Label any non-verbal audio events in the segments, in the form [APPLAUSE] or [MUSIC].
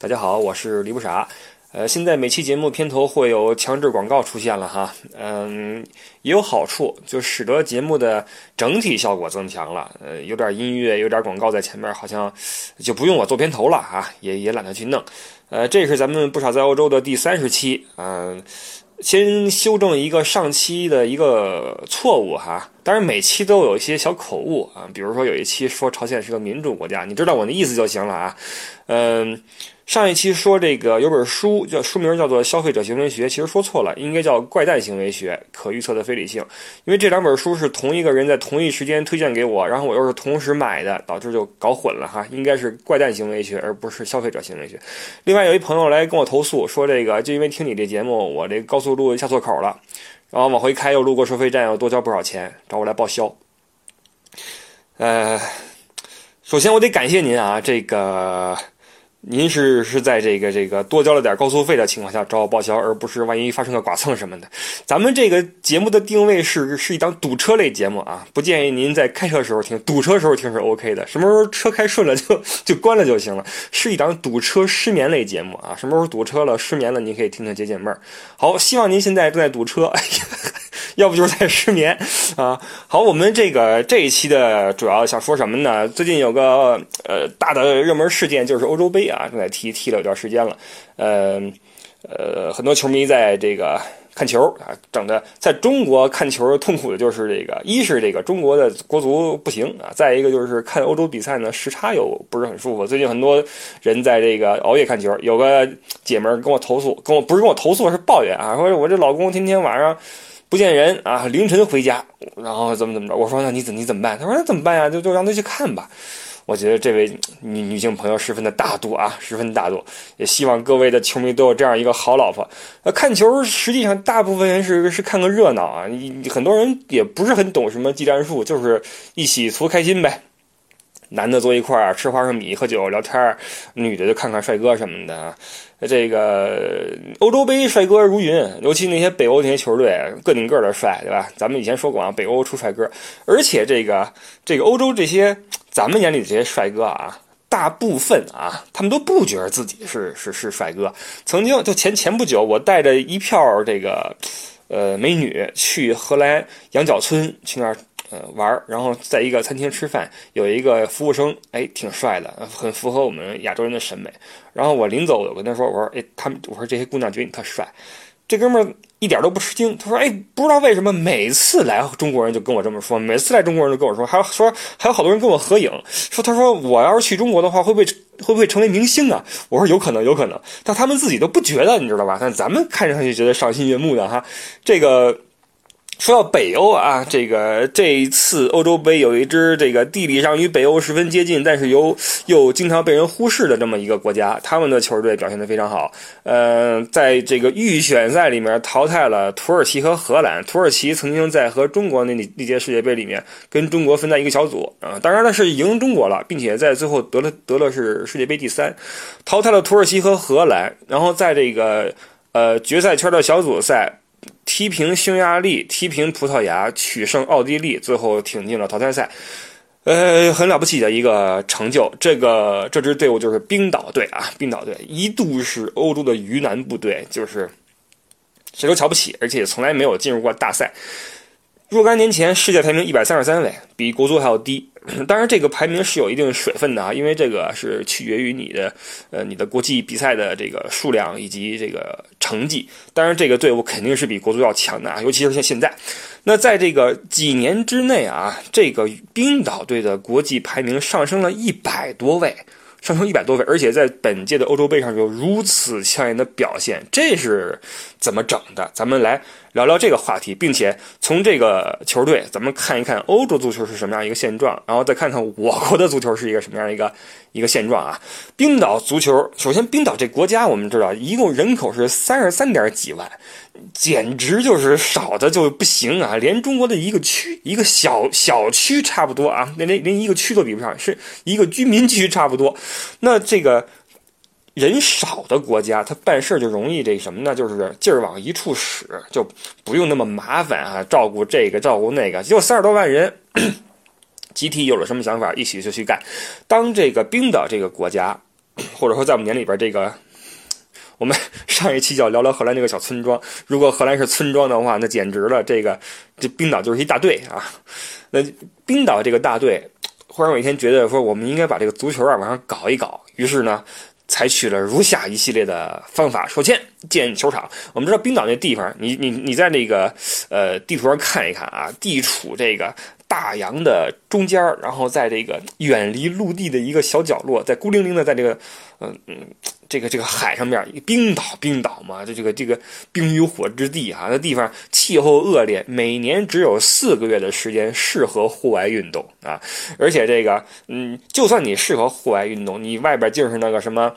大家好，我是李不傻。呃，现在每期节目片头会有强制广告出现了哈，嗯，也有好处，就使得节目的整体效果增强了。呃，有点音乐，有点广告在前面，好像就不用我做片头了啊，也也懒得去弄。呃，这是咱们不少在欧洲的第三十期，嗯，先修正一个上期的一个错误哈。当然每期都有一些小口误啊，比如说有一期说朝鲜是个民主国家，你知道我的意思就行了啊，嗯。上一期说这个有本书叫书名叫做《消费者行为学》，其实说错了，应该叫《怪诞行为学：可预测的非理性》。因为这两本书是同一个人在同一时间推荐给我，然后我又是同时买的，导致就搞混了哈。应该是《怪诞行为学》，而不是《消费者行为学》。另外有一朋友来跟我投诉说，这个就因为听你这节目，我这高速路下错口了，然后往回开又路过收费站，又多交不少钱，找我来报销。呃，首先我得感谢您啊，这个。您是是在这个这个多交了点高速费的情况下找我报销，而不是万一发生个剐蹭什么的。咱们这个节目的定位是是一档堵车类节目啊，不建议您在开车时候听，堵车时候听是 OK 的。什么时候车开顺了就 [LAUGHS] 就关了就行了。是一档堵车失眠类节目啊，什么时候堵车了失眠了，您可以听听解解闷儿。好，希望您现在正在堵车。[LAUGHS] 要不就是在失眠啊！好，我们这个这一期的主要想说什么呢？最近有个呃大的热门事件，就是欧洲杯啊，正在踢踢了一段时间了。呃呃，很多球迷在这个看球啊，整的在中国看球痛苦的就是这个，一是这个中国的国足不行啊，再一个就是看欧洲比赛呢时差又不是很舒服。最近很多人在这个熬夜看球，有个姐们跟我投诉，跟我不是跟我投诉，是抱怨啊，说我这老公天天晚上。不见人啊，凌晨回家，然后怎么怎么着？我说那你怎你怎么办？他说那怎么办呀？就就让他去看吧。我觉得这位女女性朋友十分的大度啊，十分大度。也希望各位的球迷都有这样一个好老婆。呃，看球实际上大部分人是是看个热闹啊，你很多人也不是很懂什么技战术，就是一起图开心呗。男的坐一块儿吃花生米、喝酒聊天女的就看看帅哥什么的。这个欧洲杯帅哥如云，尤其那些北欧那些球队，个顶个的帅，对吧？咱们以前说过啊，北欧出帅哥，而且这个这个欧洲这些咱们眼里的这些帅哥啊，大部分啊，他们都不觉得自己是是是帅哥。曾经就前前不久，我带着一票这个呃美女去荷兰羊角村去那儿。呃，玩，然后在一个餐厅吃饭，有一个服务生，哎，挺帅的，很符合我们亚洲人的审美。然后我临走，我跟他说，我说，哎，他们，我说这些姑娘觉得你特帅。这哥们儿一点都不吃惊，他说，哎，不知道为什么每次来中国人就跟我这么说，每次来中国人就跟我说，还有说还有好多人跟我合影，说他说我要是去中国的话，会不会会不会成为明星啊？我说有可能，有可能，但他们自己都不觉得，你知道吧？但咱们看上去觉得赏心悦目的哈，这个。说到北欧啊，这个这一次欧洲杯有一支这个地理上与北欧十分接近，但是又又经常被人忽视的这么一个国家，他们的球队表现得非常好。呃，在这个预选赛里面淘汰了土耳其和荷兰。土耳其曾经在和中国那那届世界杯里面跟中国分在一个小组啊，当然了是赢中国了，并且在最后得了得了是世界杯第三，淘汰了土耳其和荷兰，然后在这个呃决赛圈的小组赛。踢平匈牙利，踢平葡萄牙，取胜奥地利，最后挺进了淘汰赛，呃，很了不起的一个成就。这个这支队伍就是冰岛队啊，冰岛队一度是欧洲的鱼腩部队，就是谁都瞧不起，而且从来没有进入过大赛。若干年前，世界排名一百三十三位，比国足还要低。当然，这个排名是有一定水分的啊，因为这个是取决于你的，呃，你的国际比赛的这个数量以及这个成绩。当然，这个队伍肯定是比国足要强的啊，尤其是像现在。那在这个几年之内啊，这个冰岛队的国际排名上升了一百多位。上升一百多位，而且在本届的欧洲杯上有如此抢眼的表现，这是怎么整的？咱们来聊聊这个话题，并且从这个球队，咱们看一看欧洲足球是什么样一个现状，然后再看看我国的足球是一个什么样一个一个现状啊！冰岛足球，首先冰岛这国家我们知道，一共人口是三十三点几万。简直就是少的就不行啊！连中国的一个区、一个小小区差不多啊，连连连一个区都比不上，是一个居民区差不多。那这个人少的国家，他办事就容易这什么呢？就是劲儿往一处使，就不用那么麻烦啊，照顾这个照顾那个。就三十多万人，[COUGHS] 集体有了什么想法，一起就去干。当这个冰岛这个国家。或者说在我们眼里边这个。我们 [LAUGHS] 上一期就要聊聊荷兰这个小村庄。如果荷兰是村庄的话，那简直了！这个这冰岛就是一大队啊。那冰岛这个大队，忽然有一天觉得说，我们应该把这个足球啊往上搞一搞。于是呢，采取了如下一系列的方法。首先建球场。我们知道冰岛那地方，你你你在那个呃地图上看一看啊，地处这个大洋的中间然后在这个远离陆地的一个小角落，在孤零零的在这个嗯嗯。这个这个海上面，冰岛，冰岛嘛，这这个这个冰与火之地啊，那地方气候恶劣，每年只有四个月的时间适合户外运动啊，而且这个，嗯，就算你适合户外运动，你外边就是那个什么。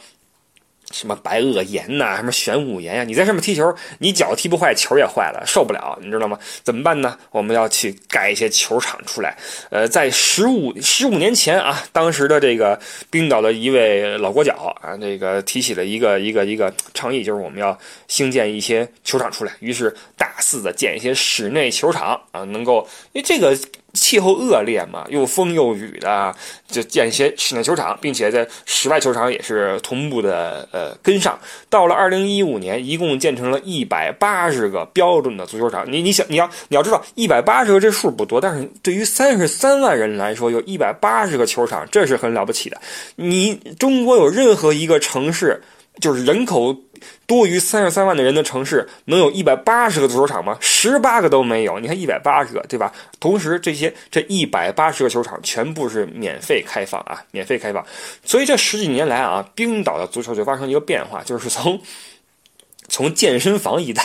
什么白垩岩呐，什么玄武岩呀？你在上面踢球，你脚踢不坏，球也坏了，受不了，你知道吗？怎么办呢？我们要去盖一些球场出来。呃，在十五十五年前啊，当时的这个冰岛的一位老国脚啊，这个提起了一个一个一个倡议，就是我们要兴建一些球场出来。于是大肆的建一些室内球场啊，能够因为这个。气候恶劣嘛，又风又雨的，就建一些室内球场，并且在室外球场也是同步的呃跟上。到了二零一五年，一共建成了一百八十个标准的足球场。你你想你要你要知道，一百八十个这数不多，但是对于三十三万人来说，有一百八十个球场，这是很了不起的。你中国有任何一个城市，就是人口。多于三十三万的人的城市能有一百八十个足球场吗？十八个都没有。你看一百八十个，对吧？同时，这些这一百八十个球场全部是免费开放啊，免费开放。所以这十几年来啊，冰岛的足球就发生一个变化，就是从。从健身房一代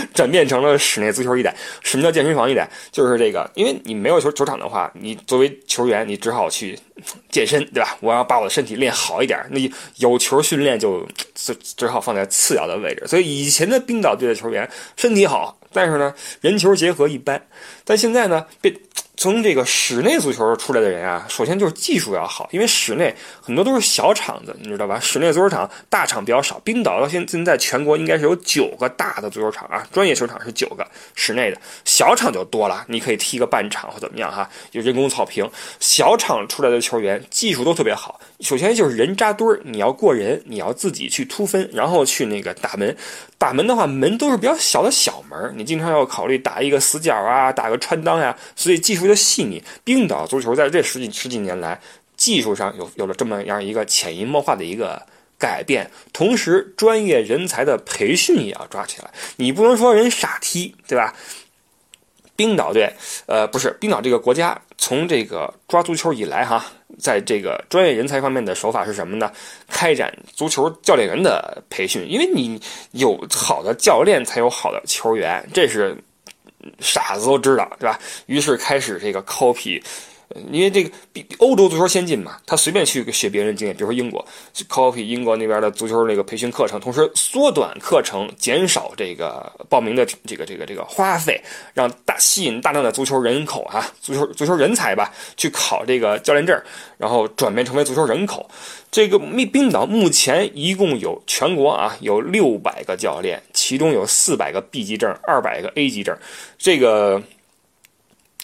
[LAUGHS] 转变成了室内足球一代。什么叫健身房一代？就是这个，因为你没有球球场的话，你作为球员，你只好去健身，对吧？我要把我的身体练好一点，那有球训练就只只好放在次要的位置。所以以前的冰岛队的球员身体好，但是呢，人球结合一般。但现在呢，被。从这个室内足球出来的人啊，首先就是技术要好，因为室内很多都是小场子，你知道吧？室内足球场大场比较少。冰岛到现现在全国应该是有九个大的足球场啊，专业球场是九个，室内的小场就多了，你可以踢个半场或怎么样哈，有人工草坪。小场出来的球员技术都特别好，首先就是人扎堆儿，你要过人，你要自己去突分，然后去那个打门。打门的话，门都是比较小的小门，你经常要考虑打一个死角啊，打个穿裆呀，所以技术。的细腻，冰岛足球在这十几十几年来，技术上有有了这么样一个潜移默化的一个改变，同时专业人才的培训也要抓起来。你不能说人傻踢，对吧？冰岛队，呃，不是冰岛这个国家，从这个抓足球以来，哈，在这个专业人才方面的手法是什么呢？开展足球教练员的培训，因为你有好的教练，才有好的球员，这是。傻子都知道，对吧？于是开始这个 copy，因为这个比欧洲足球先进嘛，他随便去学别人的经验，比如说英国，copy 英国那边的足球那个培训课程，同时缩短课程，减少这个报名的这个这个这个花费，让大吸引大量的足球人口啊，足球足球人才吧，去考这个教练证，然后转变成为足球人口。这个冰冰岛目前一共有全国啊有六百个教练，其中有四百个 B 级证，二百个 A 级证。这个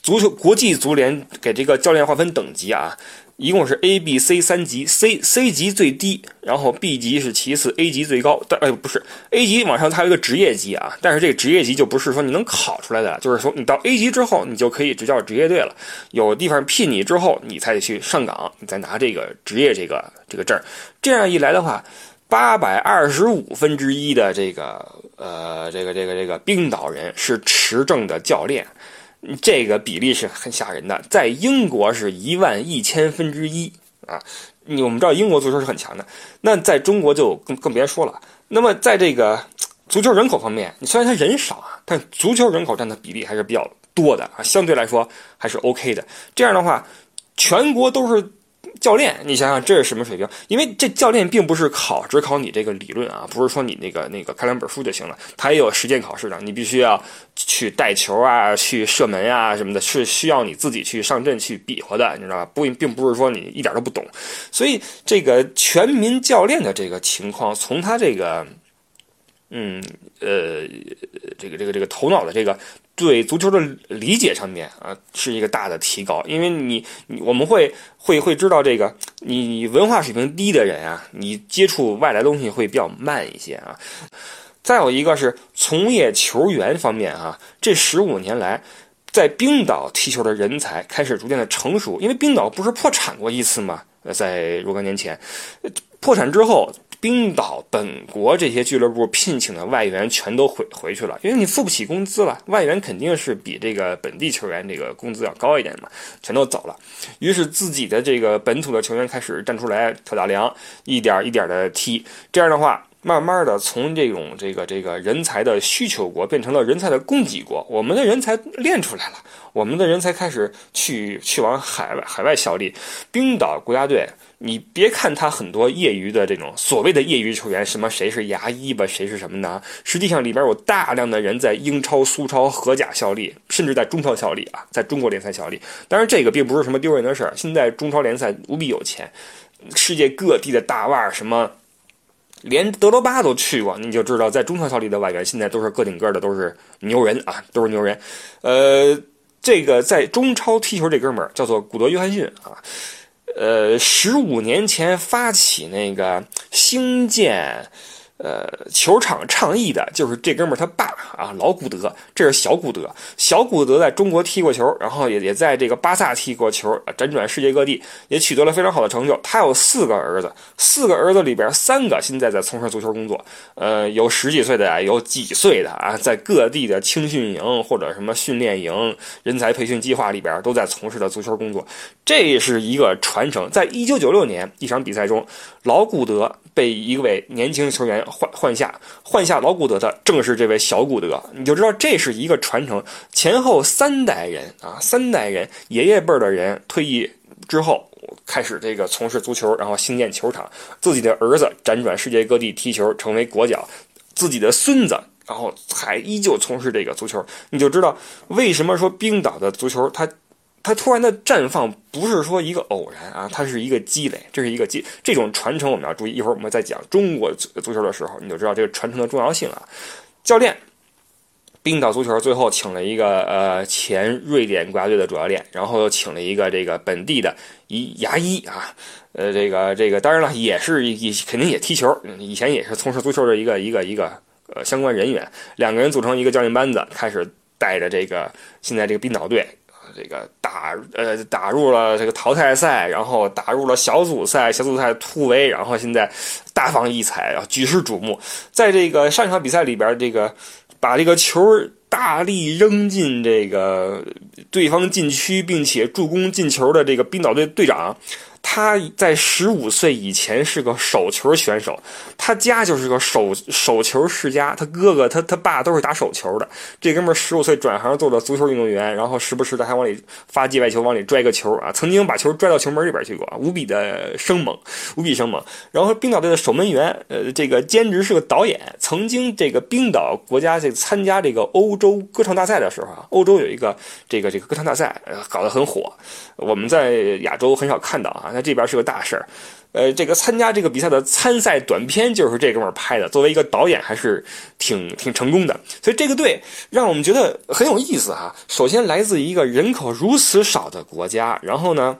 足球国际足联给这个教练划分等级啊。一共是 A、B、C 三级，C C 级最低，然后 B 级是其次，A 级最高。但哎，不是 A 级往上它有一个职业级啊，但是这个职业级就不是说你能考出来的，就是说你到 A 级之后，你就可以执教职业队了。有地方聘你之后，你才得去上岗，你再拿这个职业这个这个证。这样一来的话，八百二十五分之一的这个呃这个这个这个冰岛人是持证的教练。这个比例是很吓人的，在英国是一万一千分之一啊！你我们知道英国足球是很强的，那在中国就更更别说了。那么在这个足球人口方面，你虽然他人少啊，但足球人口占的比例还是比较多的啊，相对来说还是 OK 的。这样的话，全国都是。教练，你想想这是什么水平？因为这教练并不是考只考你这个理论啊，不是说你那个那个看两本书就行了，他也有实践考试的，你必须要去带球啊，去射门啊什么的，是需要你自己去上阵去比划的，你知道吧？不，并不是说你一点都不懂。所以这个全民教练的这个情况，从他这个，嗯呃，这个这个这个头脑的这个对足球的理解上面啊，是一个大的提高，因为你我们会会会知道这个，你文化水平低的人啊，你接触外来东西会比较慢一些啊。再有一个是从业球员方面啊，这十五年来，在冰岛踢球的人才开始逐渐的成熟，因为冰岛不是破产过一次吗？在若干年前，破产之后。冰岛本国这些俱乐部聘请的外援全都回回去了，因为你付不起工资了，外援肯定是比这个本地球员这个工资要高一点嘛，全都走了。于是自己的这个本土的球员开始站出来挑大梁，一点一点的踢。这样的话，慢慢的从这种这个这个人才的需求国变成了人才的供给国。我们的人才练出来了，我们的人才开始去去往海外海外效力。冰岛国家队。你别看他很多业余的这种所谓的业余球员，什么谁是牙医吧，谁是什么呢？实际上里边有大量的人在英超、苏超、荷甲效力，甚至在中超效力啊，在中国联赛效力。当然，这个并不是什么丢人的事儿。现在中超联赛无比有钱，世界各地的大腕，什么连德罗巴都去过，你就知道在中超效力的外援现在都是个顶个的，都是牛人啊，都是牛人。呃，这个在中超踢球这哥们儿叫做古德·约翰逊啊。呃，十五年前发起那个兴建。呃，球场倡议的就是这哥们儿他爸啊，老古德，这是小古德。小古德在中国踢过球，然后也也在这个巴萨踢过球，辗转世界各地，也取得了非常好的成就。他有四个儿子，四个儿子里边三个现在在从事足球工作。呃，有十几岁的，有几岁的啊，在各地的青训营或者什么训练营、人才培训计划里边都在从事的足球工作。这是一个传承。在一九九六年一场比赛中，老古德被一位年轻球员。换换下换下老古德的正是这位小古德，你就知道这是一个传承，前后三代人啊，三代人爷爷辈儿的人退役之后开始这个从事足球，然后兴建球场，自己的儿子辗转世界各地踢球，成为国脚，自己的孙子然后还依旧从事这个足球，你就知道为什么说冰岛的足球它。它突然的绽放不是说一个偶然啊，它是一个积累，这是一个积这种传承我们要注意。一会儿我们在讲中国足球的时候，你就知道这个传承的重要性啊。教练，冰岛足球最后请了一个呃前瑞典国家队的主教练，然后又请了一个这个本地的一牙医啊，呃这个这个当然了也是也肯定也踢球，以前也是从事足球的一个一个一个呃相关人员，两个人组成一个教练班子，开始带着这个现在这个冰岛队。这个打呃打入了这个淘汰赛，然后打入了小组赛，小组赛突围，然后现在大放异彩，然后举世瞩目。在这个上一场比赛里边，这个把这个球大力扔进这个对方禁区，并且助攻进球的这个冰岛队队长。他在十五岁以前是个手球选手，他家就是个手手球世家，他哥哥他他爸都是打手球的。这哥们儿十五岁转行做了足球运动员，然后时不时的还往里发界外球，往里拽个球啊，曾经把球拽到球门里边去过，无比的生猛，无比生猛。然后冰岛队的守门员，呃，这个兼职是个导演，曾经这个冰岛国家这参加这个欧洲歌唱大赛的时候啊，欧洲有一个这个这个歌唱大赛，呃，搞得很火，我们在亚洲很少看到啊。那这边是个大事儿，呃，这个参加这个比赛的参赛短片就是这哥们拍的，作为一个导演还是挺挺成功的，所以这个队让我们觉得很有意思哈。首先来自一个人口如此少的国家，然后呢。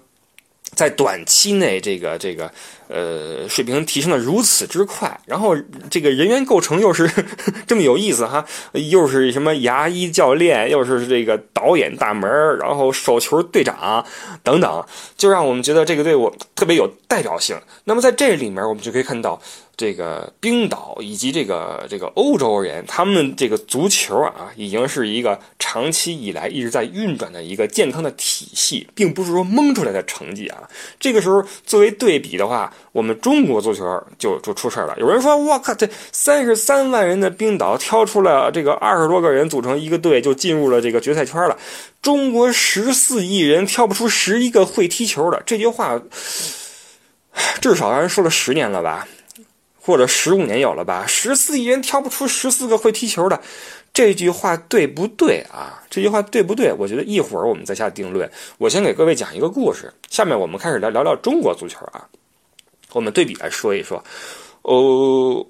在短期内，这个这个呃水平提升的如此之快，然后这个人员构成又是 [LAUGHS] 这么有意思哈，又是什么牙医教练，又是这个导演大门然后手球队长等等，就让我们觉得这个队伍特别有代表性。那么在这里面，我们就可以看到。这个冰岛以及这个这个欧洲人，他们这个足球啊，已经是一个长期以来一直在运转的一个健康的体系，并不是说蒙出来的成绩啊。这个时候作为对比的话，我们中国足球就就出事了。有人说：“我靠，这三十三万人的冰岛挑出了这个二十多个人组成一个队，就进入了这个决赛圈了。中国十四亿人挑不出十一个会踢球的。”这句话至少让人说了十年了吧。或者十五年有了吧？十四亿人挑不出十四个会踢球的，这句话对不对啊？这句话对不对？我觉得一会儿我们再下定论。我先给各位讲一个故事。下面我们开始来聊聊中国足球啊。我们对比来说一说。哦，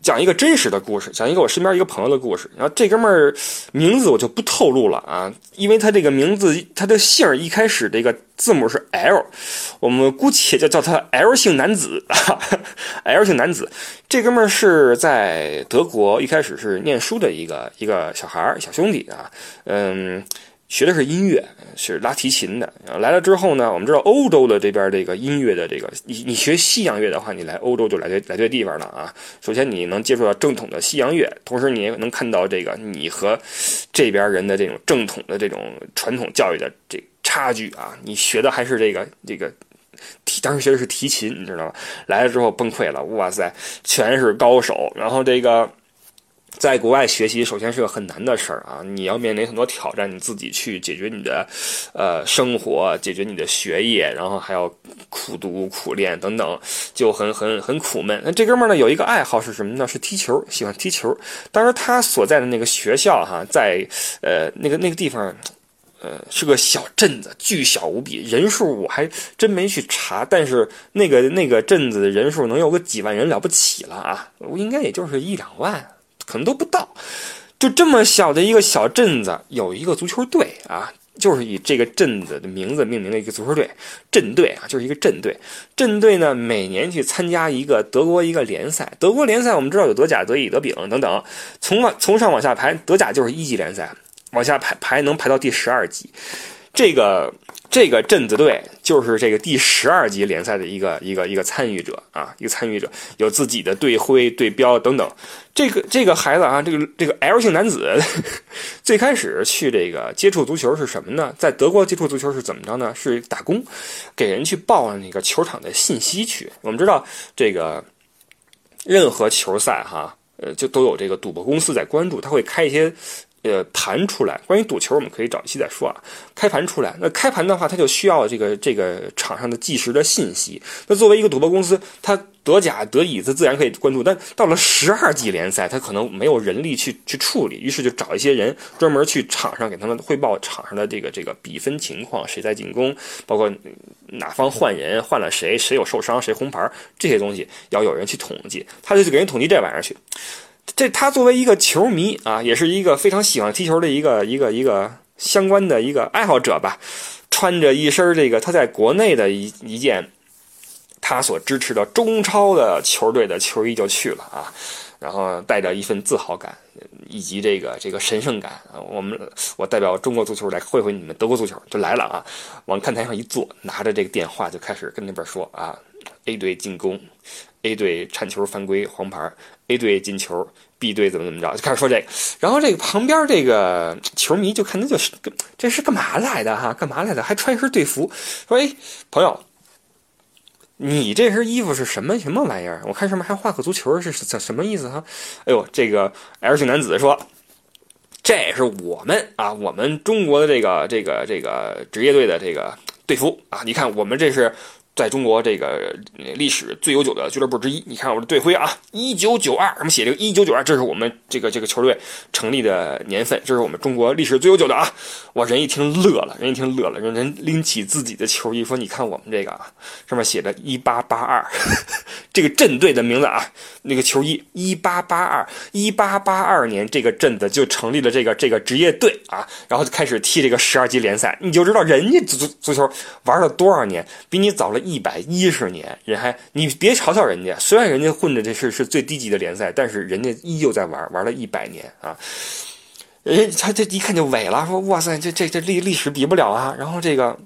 讲一个真实的故事，讲一个我身边一个朋友的故事。然后这哥们儿名字我就不透露了啊，因为他这个名字他的姓儿一开始这个字母是 L，我们姑且就叫他 L 姓男子，[LAUGHS] L 姓男子。这哥们儿是在德国一开始是念书的一个一个小孩儿小兄弟啊，嗯。学的是音乐，是拉提琴的。来了之后呢，我们知道欧洲的这边这个音乐的这个，你你学西洋乐的话，你来欧洲就来对来对地方了啊。首先你能接触到正统的西洋乐，同时你也能看到这个你和这边人的这种正统的这种传统教育的这差距啊。你学的还是这个这个提，当时学的是提琴，你知道吗？来了之后崩溃了，哇塞，全是高手，然后这个。在国外学习，首先是个很难的事儿啊！你要面临很多挑战，你自己去解决你的，呃，生活，解决你的学业，然后还要苦读、苦练等等，就很很很苦闷。那这哥们儿呢，有一个爱好是什么呢？是踢球，喜欢踢球。当时他所在的那个学校哈，在呃那个那个地方，呃是个小镇子，巨小无比，人数我还真没去查，但是那个那个镇子的人数能有个几万人了不起了啊！应该也就是一两万。可能都不到，就这么小的一个小镇子，有一个足球队啊，就是以这个镇子的名字命名的一个足球队，镇队啊，就是一个镇队。镇队呢，每年去参加一个德国一个联赛。德国联赛我们知道有德甲、德乙、德丙等等，从往从上往下排，德甲就是一级联赛，往下排排能排到第十二级。这个。这个镇子队就是这个第十二级联赛的一个一个一个参与者啊，一个参与者有自己的队徽、队标等等。这个这个孩子啊，这个这个 L 姓男子，[LAUGHS] 最开始去这个接触足球是什么呢？在德国接触足球是怎么着呢？是打工，给人去报那个球场的信息去。我们知道这个任何球赛哈，呃，就都有这个赌博公司在关注，他会开一些。呃，盘出来，关于赌球，我们可以找一期再说啊。开盘出来，那开盘的话，它就需要这个这个场上的计时的信息。那作为一个赌博公司，它德甲、德乙，它自然可以关注。但到了十二级联赛，它可能没有人力去去处理，于是就找一些人专门去场上给他们汇报场上的这个这个比分情况，谁在进攻，包括哪方换人换了谁，谁有受伤，谁红牌，这些东西要有人去统计。他就去给人统计这玩意儿去。这他作为一个球迷啊，也是一个非常喜欢踢球的一个一个一个相关的一个爱好者吧，穿着一身这个他在国内的一一件他所支持的中超的球队的球衣就去了啊，然后带着一份自豪感以及这个这个神圣感啊，我们我代表中国足球来会会你们德国足球就来了啊，往看台上一坐，拿着这个电话就开始跟那边说啊，A 队进攻。A 队铲球犯规黄牌，A 队进球，B 队怎么怎么着，就开始说这个。然后这个旁边这个球迷就看他就是这是干嘛来的哈？干嘛来的？还穿一身队服，说哎朋友，你这身衣服是什么什么玩意儿？我看上面还画个足球，是什什么意思哈？哎呦，这个 L 姓男子说，这是我们啊，我们中国的这个这个这个职业队的这个队服啊，你看我们这是。在中国这个历史最悠久的俱乐部之一，你看我的队徽啊，一九九二，我们写这个一九九二，这是我们这个这个球队成立的年份，这是我们中国历史最悠久的啊！哇，人一听乐了，人一听乐了，人拎起自己的球衣说：“你看我们这个啊，上面写着一八八二，[LAUGHS] 这个镇队的名字啊，那个球衣一八八二，一八八二年这个镇子就成立了这个这个职业队啊，然后就开始踢这个十二级联赛，你就知道人家足足球玩了多少年，比你早了。”一百一十年，人还你别嘲笑人家，虽然人家混的这是是最低级的联赛，但是人家依旧在玩，玩了一百年啊！人他这一看就萎了，说哇塞，这这这历历史比不了啊！然后这个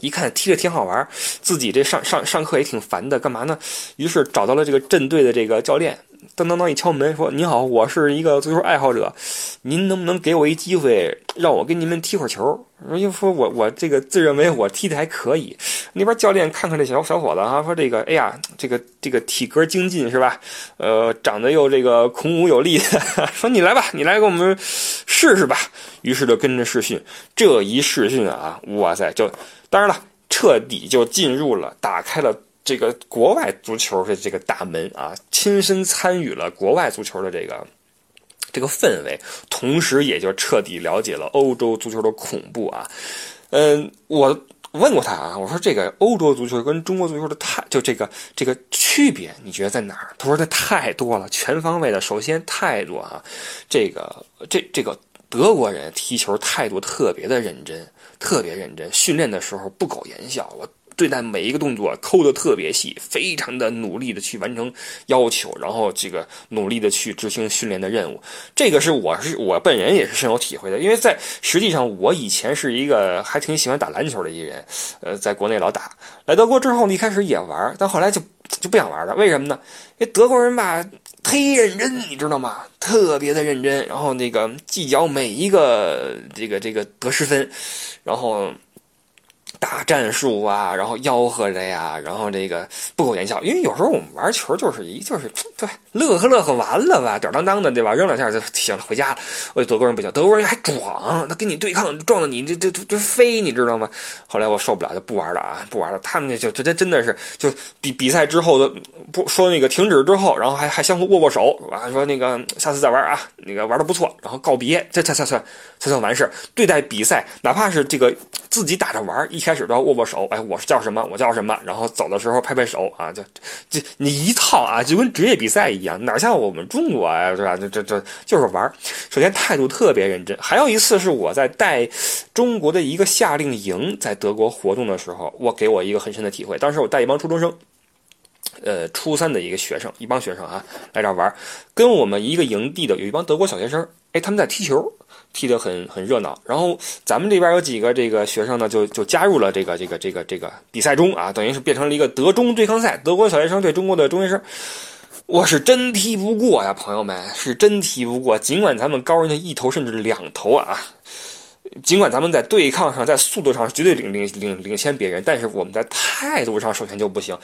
一看踢着挺好玩，自己这上上上课也挺烦的，干嘛呢？于是找到了这个镇队的这个教练。当当当一敲门，说：“你好，我是一个足球爱好者，您能不能给我一机会，让我跟你们踢会儿球？”又说：“我我这个自认为我踢的还可以。”那边教练看看这小小伙子啊，说：“这个，哎呀，这个这个体格精进是吧？呃，长得又这个孔武有力，[LAUGHS] 说你来吧，你来给我们试试吧。”于是就跟着试训，这一试训啊，哇塞，就当然了，彻底就进入了，打开了。这个国外足球的这个大门啊，亲身参与了国外足球的这个这个氛围，同时也就彻底了解了欧洲足球的恐怖啊。嗯，我问过他啊，我说这个欧洲足球跟中国足球的太就这个这个。区别你觉得在哪儿？他说这太多了，全方位的。首先态度啊，这个这这个德国人踢球态度特别的认真，特别认真，训练的时候不苟言笑。我。对待每一个动作抠的特别细，非常的努力的去完成要求，然后这个努力的去执行训练的任务，这个是我是我本人也是深有体会的。因为在实际上我以前是一个还挺喜欢打篮球的一个人，呃，在国内老打，来德国之后，一开始也玩，但后来就就不想玩了。为什么呢？因为德国人吧忒认真，你知道吗？特别的认真，然后那个计较每一个这个这个得失分，然后。战术啊，然后吆喝着呀，然后这个不苟言笑，因为有时候我们玩球就是一就是对乐呵乐呵完了吧，吊儿郎当的对吧？扔两下就行了，回家了。我德国人不行，德国人还壮，他跟你对抗撞的你这这这飞，你知道吗？后来我受不了就不玩了啊，不玩了。他们那就这这真的是就比比赛之后的不说那个停止之后，然后还还相互握握手，说那个下次再玩啊，那个玩的不错，然后告别，这才才算才算完事对待比赛，哪怕是这个自己打着玩一。开始都要握握手，哎，我是叫什么？我叫什么？然后走的时候拍拍手啊，就就你一套啊，就跟职业比赛一样，哪像我们中国啊，是吧？这这这就是玩首先态度特别认真。还有一次是我在带中国的一个夏令营在德国活动的时候，我给我一个很深的体会。当时我带一帮初中生，呃，初三的一个学生，一帮学生啊，来这儿玩跟我们一个营地的有一帮德国小学生，哎，他们在踢球。踢得很很热闹，然后咱们这边有几个这个学生呢，就就加入了这个这个这个这个比赛中啊，等于是变成了一个德中对抗赛，德国小学生对中国的中学生，我是真踢不过呀，朋友们是真踢不过，尽管咱们高人家一头甚至两头啊，尽管咱们在对抗上在速度上绝对领领领领先别人，但是我们在态度上首先就不行，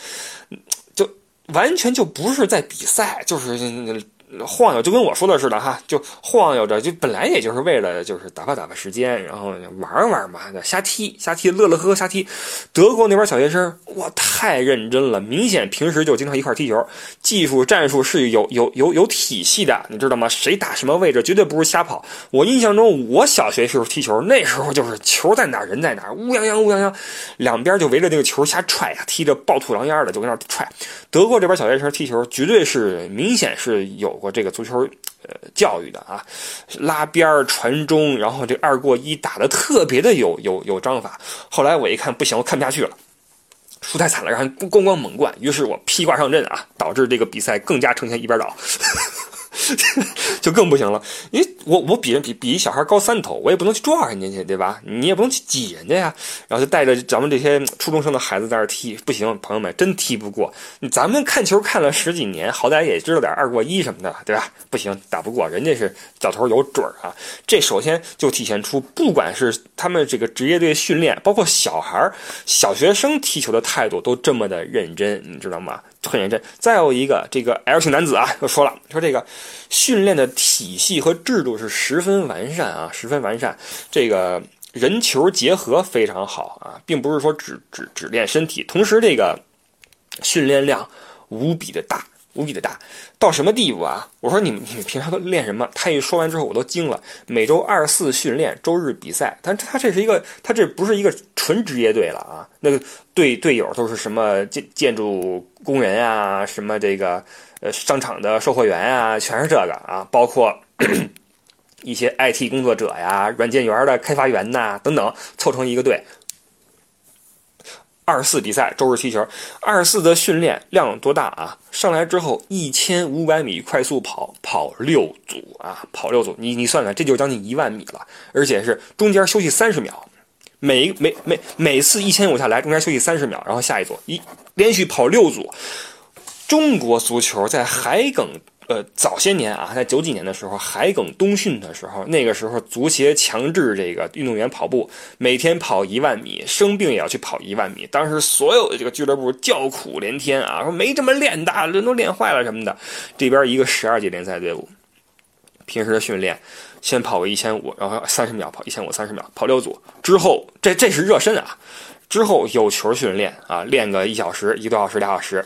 完全就不是在比赛，就是。晃悠就跟我说的似的哈，就晃悠着，就本来也就是为了就是打发打发时间，然后玩玩嘛，瞎踢瞎踢，乐乐呵呵瞎踢。德国那边小学生哇，太认真了，明显平时就经常一块踢球，技术战术是有有有有体系的，你知道吗？谁打什么位置，绝对不是瞎跑。我印象中，我小学时候踢球，那时候就是球在哪人在哪，乌泱泱乌泱泱，两边就围着那个球瞎踹呀，踢着暴吐狼烟的就跟那踹。德国这边小学生踢球，绝对是明显是有。过这个足球，呃，教育的啊，拉边儿传中，然后这二过一打的特别的有有有章法。后来我一看不行，我看不下去了，输太惨了，让人咣咣猛灌，于是我披挂上阵啊，导致这个比赛更加呈现一边倒。[LAUGHS] 就更不行了，因为我我比人比比一小孩高三头，我也不能去撞人家去，对吧？你也不能去挤人家呀。然后就带着咱们这些初中生的孩子在这踢，不行，朋友们真踢不过。咱们看球看了十几年，好歹也知道点二过一什么的，对吧？不行，打不过人家是脚头有准儿啊。这首先就体现出，不管是他们这个职业队训练，包括小孩小学生踢球的态度都这么的认真，你知道吗？很认真。再有一个，这个 L 型男子啊，又 [LAUGHS] 说了，说这个训练的体系和制度是十分完善啊，十分完善。这个人球结合非常好啊，并不是说只只只练身体，同时这个训练量无比的大。无比的大，到什么地步啊？我说你们你们平常都练什么？他一说完之后，我都惊了。每周二四训练，周日比赛。但他这是一个，他这不是一个纯职业队了啊。那个队队友都是什么建建筑工人啊，什么这个呃商场的售货员啊，全是这个啊，包括一些 IT 工作者呀、软件园的开发员呐等等，凑成一个队。二四比赛，周日踢球。二四的训练量多大啊？上来之后一千五百米快速跑，跑六组啊，跑六组。你你算算，这就将近一万米了，而且是中间休息三十秒，每每每每次一千五下来，中间休息三十秒，然后下一组一连续跑六组。中国足球在海埂。呃，早些年啊，在九几年的时候，海埂冬训的时候，那个时候足协强制这个运动员跑步，每天跑一万米，生病也要去跑一万米。当时所有的这个俱乐部叫苦连天啊，说没这么练的，人都练坏了什么的。这边一个十二级联赛队伍，平时的训练，先跑个一千五，然后三十秒跑一千五，三十秒跑六组，之后这这是热身啊，之后有球训练啊，练个一小时、一个多小时、俩小时，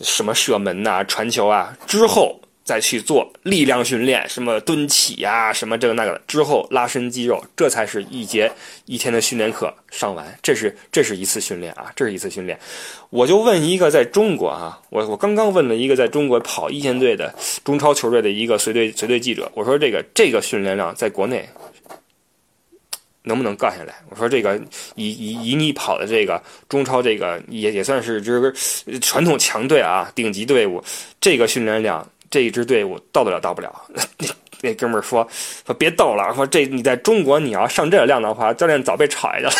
什么射门呐、传球啊，之后。再去做力量训练，什么蹲起呀，什么这个那个，之后拉伸肌肉，这才是一节一天的训练课上完。这是这是一次训练啊，这是一次训练。我就问一个在中国啊，我我刚刚问了一个在中国跑一线队的中超球队的一个随队随队记者，我说这个这个训练量在国内能不能干下来？我说这个以以以你跑的这个中超这个也也算是就是传统强队啊，顶级队伍，这个训练量。这一支队伍到得了到不了？那 [LAUGHS] 那哥们儿说说别逗了，说这你在中国你要上这量的话，教练早被炒下去了，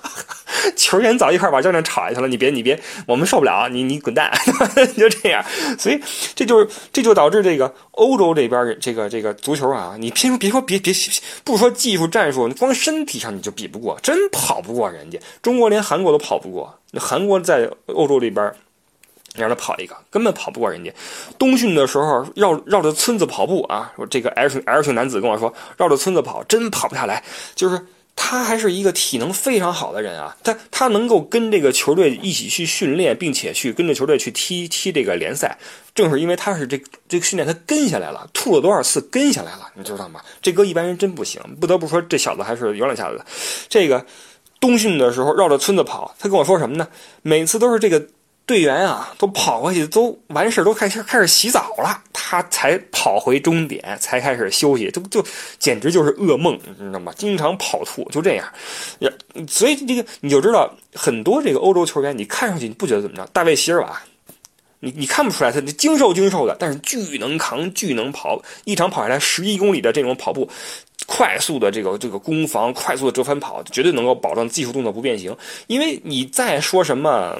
[LAUGHS] 球员早一块把教练炒下去了。你别你别，我们受不了，你你滚蛋，[LAUGHS] 就这样。所以这就是这就导致这个欧洲这边这个这个足球啊，你偏说别说别别不说技术战术，你光身体上你就比不过，真跑不过人家。中国连韩国都跑不过，韩国在欧洲这边。让他跑一个，根本跑不过人家。冬训的时候绕绕着村子跑步啊，说这个 L 型 L 型男子跟我说，绕着村子跑真跑不下来。就是他还是一个体能非常好的人啊，他他能够跟这个球队一起去训练，并且去跟着球队去踢踢这个联赛，正是因为他是这这个训练他跟下来了，吐了多少次跟下来了，你知道吗？这哥一般人真不行。不得不说，这小子还是有两下子。这个冬训的时候绕着村子跑，他跟我说什么呢？每次都是这个。队员啊，都跑过去，都完事，都开始开始洗澡了，他才跑回终点，才开始休息，就就简直就是噩梦，你知道吗？经常跑吐，就这样。所以这个你就知道，很多这个欧洲球员，你看上去你不觉得怎么着？大卫席尔瓦，你你看不出来他精瘦精瘦的，但是巨能扛，巨能跑，一场跑下来十一公里的这种跑步，快速的这个这个攻防，快速的折返跑，绝对能够保证技术动作不变形。因为你再说什么。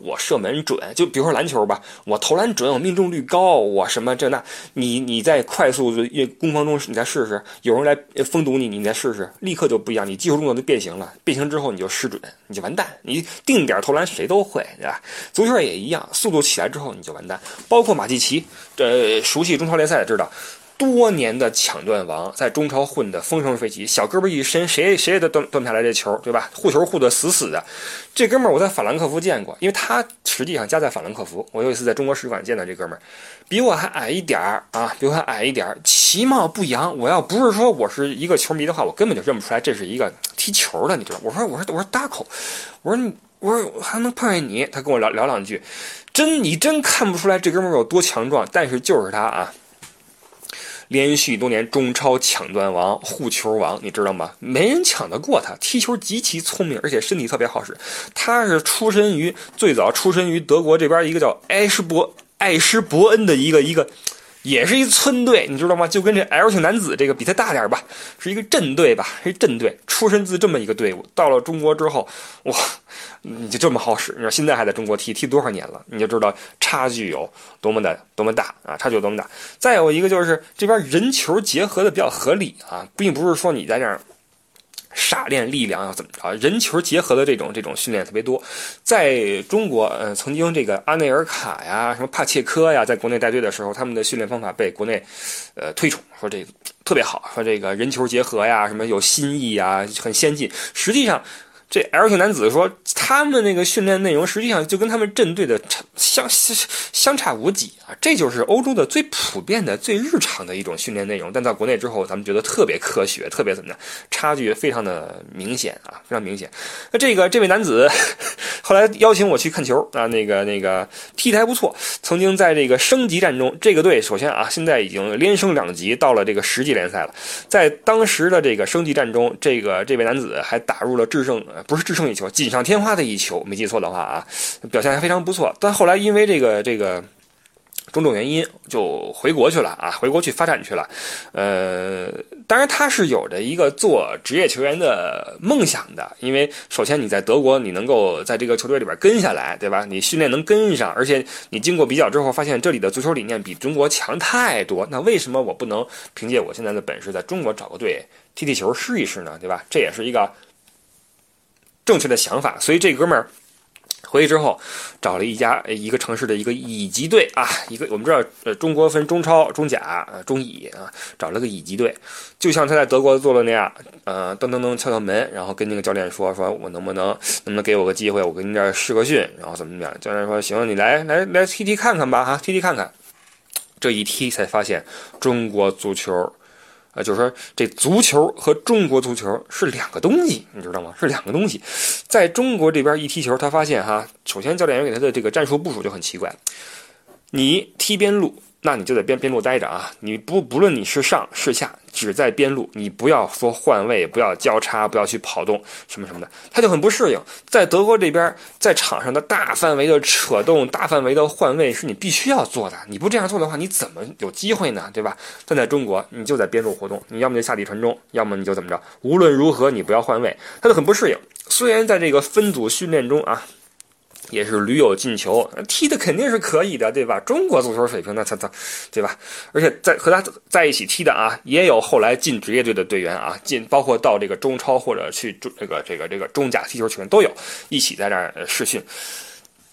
我射门准，就比如说篮球吧，我投篮准，我命中率高，我什么这那，你你在快速的攻防中，你再试试，有人来封堵你，你再试试，立刻就不一样，你技术动作就变形了，变形之后你就失准，你就完蛋，你定点投篮谁都会，对吧？足球也一样，速度起来之后你就完蛋，包括马季奇，这熟悉中超联赛的知道。多年的抢断王，在中超混得风生水起，小胳膊一伸，谁谁也都断断不下来这球，对吧？护球护得死死的。这哥们儿我在法兰克福见过，因为他实际上家在法兰克福。我有一次在中国使馆见到这哥们儿，比我还矮一点儿啊，比我还矮一点儿，其貌不扬。我要不是说我是一个球迷的话，我根本就认不出来这是一个踢球的，你知道？我说我说我说大口，我说我说还能碰见你？他跟我聊聊两句，真你真看不出来这哥们儿有多强壮，但是就是他啊。连续多年中超抢断王、护球王，你知道吗？没人抢得过他，踢球极其聪明，而且身体特别好使。他是出身于最早出身于德国这边一个叫埃施伯埃施伯恩的一个一个。也是一村队，你知道吗？就跟这 L 型男子这个比他大点吧，是一个镇队吧，是镇队，出身自这么一个队伍。到了中国之后，哇，你就这么好使？你说现在还在中国踢，踢多少年了？你就知道差距有多么的多么大啊！差距有多么大。再有一个就是这边人球结合的比较合理啊，并不是说你在这儿。傻练力量要怎么着？人球结合的这种这种训练特别多，在中国，呃，曾经这个阿内尔卡呀，什么帕切科呀，在国内带队的时候，他们的训练方法被国内，呃，推崇，说这特别好，说这个人球结合呀，什么有新意啊，很先进。实际上。这 L 型男子说，他们那个训练内容实际上就跟他们镇队的相相相差无几啊！这就是欧洲的最普遍的、最日常的一种训练内容。但到国内之后，咱们觉得特别科学，特别怎么的，差距非常的明显啊，非常明显。那这个这位男子后来邀请我去看球啊，那个那个踢得还不错。曾经在这个升级战中，这个队首先啊，现在已经连升两级，到了这个十级联赛了。在当时的这个升级战中，这个这位男子还打入了制胜。不是制胜一球，锦上添花的一球，没记错的话啊，表现还非常不错。但后来因为这个这个种种原因，就回国去了啊，回国去发展去了。呃，当然他是有着一个做职业球员的梦想的，因为首先你在德国，你能够在这个球队里边跟下来，对吧？你训练能跟上，而且你经过比较之后，发现这里的足球理念比中国强太多。那为什么我不能凭借我现在的本事，在中国找个队踢踢球试一试呢？对吧？这也是一个。正确的想法，所以这哥们儿回去之后找了一家一个城市的一个乙级队啊，一个我们知道呃中国分中超、中甲、中乙啊，找了个乙级队，就像他在德国做的那样，呃噔噔噔敲敲门，然后跟那个教练说说我能不能能不能给我个机会，我跟你这儿试个训，然后怎么怎么样？教练说行，你来来来踢踢看看吧哈，踢踢看看。这一踢才发现中国足球。啊，就是说，这足球和中国足球是两个东西，你知道吗？是两个东西。在中国这边一踢球，他发现哈，首先教练员给他的这个战术部署就很奇怪，你踢边路。那你就在边边路待着啊！你不不论你是上是下，只在边路，你不要说换位，不要交叉，不要去跑动什么什么的，他就很不适应。在德国这边，在场上的大范围的扯动、大范围的换位是你必须要做的，你不这样做的话，你怎么有机会呢？对吧？但在中国，你就在边路活动，你要么就下底传中，要么你就怎么着？无论如何，你不要换位，他就很不适应。虽然在这个分组训练中啊。也是屡有进球，踢的肯定是可以的，对吧？中国足球水平，那他他，对吧？而且在和他在一起踢的啊，也有后来进职业队的队员啊，进包括到这个中超或者去中这个这个这个中甲踢球球员都有一起在那儿试训。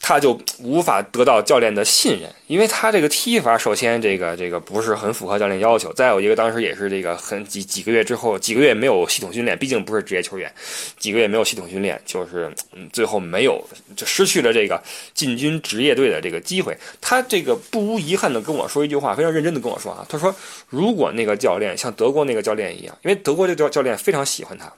他就无法得到教练的信任，因为他这个踢法，首先这个这个不是很符合教练要求。再有一个，当时也是这个很几几个月之后，几个月没有系统训练，毕竟不是职业球员，几个月没有系统训练，就是嗯，最后没有就失去了这个进军职业队的这个机会。他这个不无遗憾的跟我说一句话，非常认真的跟我说啊，他说如果那个教练像德国那个教练一样，因为德国这教教练非常喜欢他，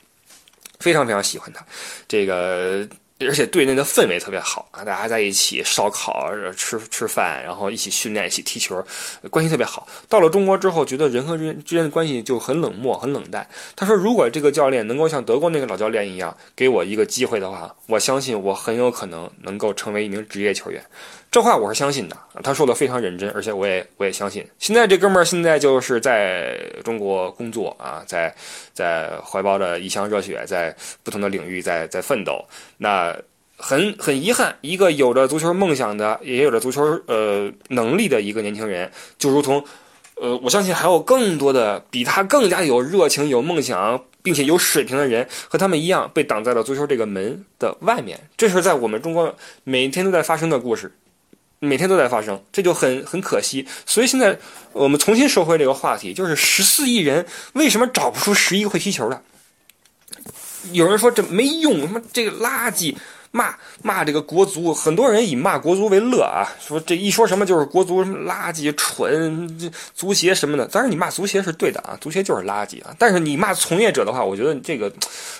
非常非常喜欢他，这个。而且队内的氛围特别好啊，大家在一起烧烤、吃吃饭，然后一起训练、一起踢球，关系特别好。到了中国之后，觉得人和人之间的关系就很冷漠、很冷淡。他说：“如果这个教练能够像德国那个老教练一样，给我一个机会的话，我相信我很有可能能够成为一名职业球员。”这话我是相信的，他说的非常认真，而且我也我也相信。现在这哥们儿现在就是在中国工作啊，在在怀抱着一腔热血，在不同的领域在在奋斗。那很很遗憾，一个有着足球梦想的，也有着足球呃能力的一个年轻人，就如同呃，我相信还有更多的比他更加有热情、有梦想，并且有水平的人，和他们一样被挡在了足球这个门的外面。这是在我们中国每天都在发生的故事。每天都在发生，这就很很可惜。所以现在我们重新说回这个话题，就是十四亿人为什么找不出十一个会踢球的？有人说这没用，什么这个垃圾，骂骂这个国足，很多人以骂国足为乐啊，说这一说什么就是国足什么垃圾、蠢、足协什么的。当然你骂足协是对的啊，足协就是垃圾啊。但是你骂从业者的话，我觉得这个，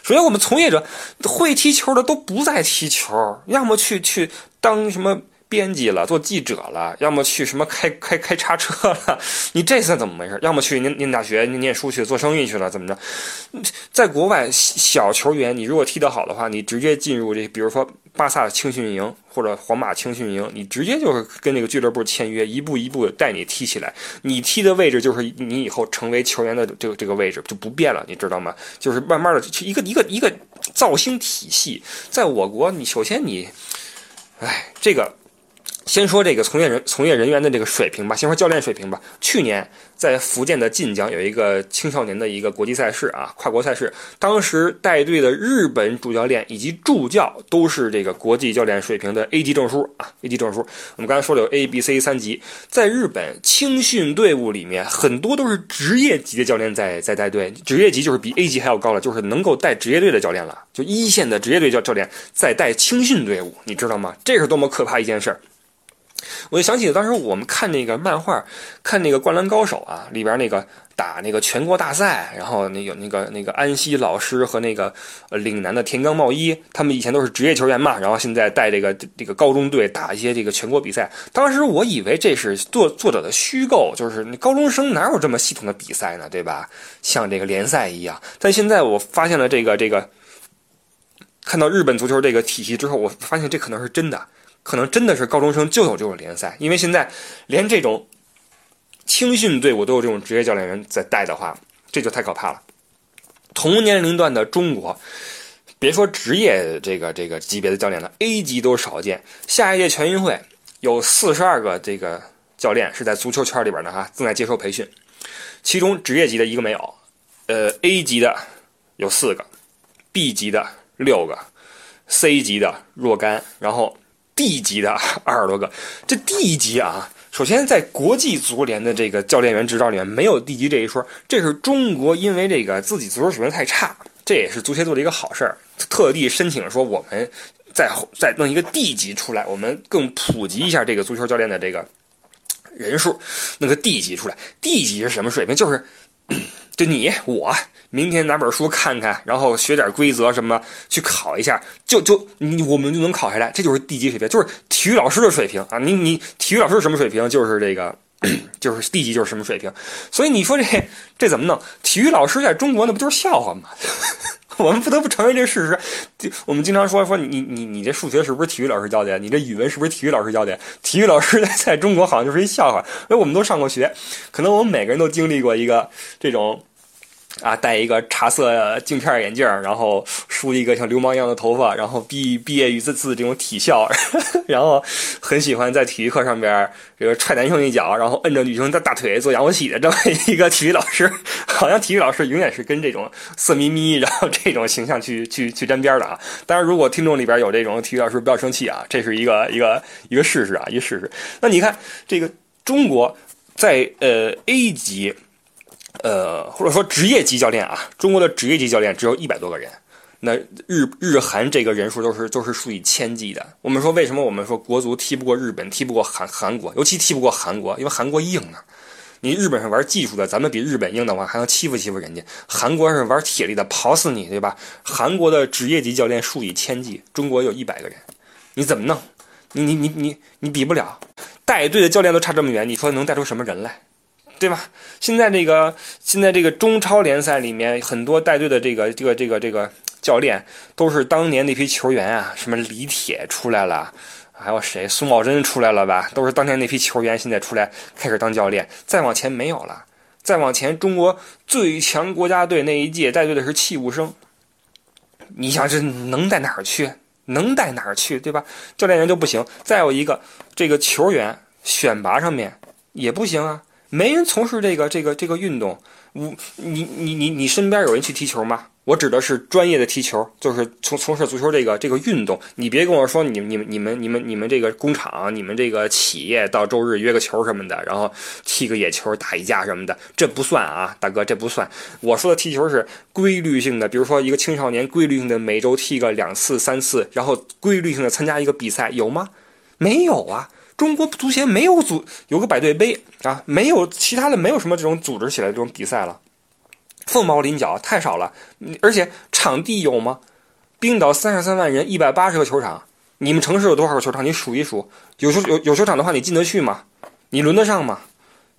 首先我们从业者会踢球的都不再踢球，要么去去当什么。编辑了，做记者了，要么去什么开开开叉车了，[LAUGHS] 你这算怎么回事？要么去念念大学、念念书去做生意去了，怎么着？在国外小球员，你如果踢得好的话，你直接进入这，比如说巴萨青训营或者皇马青训营，你直接就是跟那个俱乐部签约，一步一步带你踢起来。你踢的位置就是你以后成为球员的这个这个位置就不变了，你知道吗？就是慢慢的一个一个一个造星体系，在我国，你首先你，哎，这个。先说这个从业人从业人员的这个水平吧，先说教练水平吧。去年在福建的晋江有一个青少年的一个国际赛事啊，跨国赛事，当时带队的日本主教练以及助教都是这个国际教练水平的 A 级证书啊，A 级证书。我们刚才说了有 A、B、C 三级，在日本青训队伍里面，很多都是职业级的教练在在带队，职业级就是比 A 级还要高了，就是能够带职业队的教练了，就一线的职业队教教练在带青训队伍，你知道吗？这是多么可怕一件事儿！我就想起当时我们看那个漫画，看那个《灌篮高手》啊，里边那个打那个全国大赛，然后那有那个那个安西老师和那个呃岭南的田冈茂一，他们以前都是职业球员嘛，然后现在带这个这个高中队打一些这个全国比赛。当时我以为这是作作者的虚构，就是那高中生哪有这么系统的比赛呢，对吧？像这个联赛一样。但现在我发现了这个这个，看到日本足球这个体系之后，我发现这可能是真的。可能真的是高中生就有这种联赛，因为现在连这种青训队伍都有这种职业教练员在带的话，这就太可怕了。同年龄段的中国，别说职业这个这个级别的教练了，A 级都少见。下一届全运会有四十二个这个教练是在足球圈里边的哈，正在接受培训，其中职业级的一个没有，呃，A 级的有四个，B 级的六个，C 级的若干，然后。D 级的二十多个，这 D 级啊，首先在国际足联的这个教练员执照里面没有 D 级这一说，这是中国因为这个自己足球水平太差，这也是足协做的一个好事儿，特地申请说我们再再弄一个 D 级出来，我们更普及一下这个足球教练的这个人数，弄个地级出来。地级是什么水平？就是，就你我明天拿本书看看，然后学点规则什么，去考一下，就就你我们就能考下来。这就是地级水平，就是体育老师的水平啊！你你体育老师什么水平？就是这个，[CLEARS THROAT] 就是地级就是什么水平。所以你说这这怎么弄？体育老师在中国那不就是笑话吗？[LAUGHS] 我们不得不承认这事实。我们经常说说你你你这数学是不是体育老师教的？你这语文是不是体育老师教的？体育老师在在中国好像就是一笑话，因为我们都上过学，可能我们每个人都经历过一个这种。啊，戴一个茶色镜片眼镜，然后梳一个像流氓一样的头发，然后毕毕业于这次这种体校，[LAUGHS] 然后很喜欢在体育课上边这个踹男生一脚，然后摁着女生的大腿做仰卧起的这么一个体育老师，[LAUGHS] 好像体育老师永远是跟这种色眯眯，然后这种形象去去去沾边的啊。当然，如果听众里边有这种体育老师，不要生气啊，这是一个一个一个事实啊，一个事实。那你看这个中国在呃 A 级。呃，或者说职业级教练啊，中国的职业级教练只有一百多个人，那日日韩这个人数都是都是数以千计的。我们说为什么我们说国足踢不过日本，踢不过韩韩国，尤其踢不过韩国，因为韩国硬呢。你日本是玩技术的，咱们比日本硬的话，还能欺负欺负人家。韩国是玩铁力的，跑死你，对吧？韩国的职业级教练数以千计，中国有一百个人，你怎么弄？你你你你你比不了，带队的教练都差这么远，你说能带出什么人来？对吧？现在这个现在这个中超联赛里面，很多带队的这个这个这个这个教练，都是当年那批球员啊，什么李铁出来了，还有谁苏茂贞出来了吧？都是当年那批球员，现在出来开始当教练。再往前没有了，再往前，中国最强国家队那一届带队的是戚务生。你想这能带哪儿去？能带哪儿去？对吧？教练员就不行。再有一个，这个球员选拔上面也不行啊。没人从事这个这个这个运动，我你你你你身边有人去踢球吗？我指的是专业的踢球，就是从从事足球这个这个运动。你别跟我说你你们你们你们你们这个工厂，你们这个企业到周日约个球什么的，然后踢个野球打一架什么的，这不算啊，大哥这不算。我说的踢球是规律性的，比如说一个青少年规律性的每周踢个两次三次，然后规律性的参加一个比赛，有吗？没有啊。中国足协没有组有个百队杯啊，没有其他的，没有什么这种组织起来这种比赛了，凤毛麟角，太少了。而且场地有吗？冰岛三十三万人，一百八十个球场，你们城市有多少个球场？你数一数。有球有有球场的话，你进得去吗？你轮得上吗？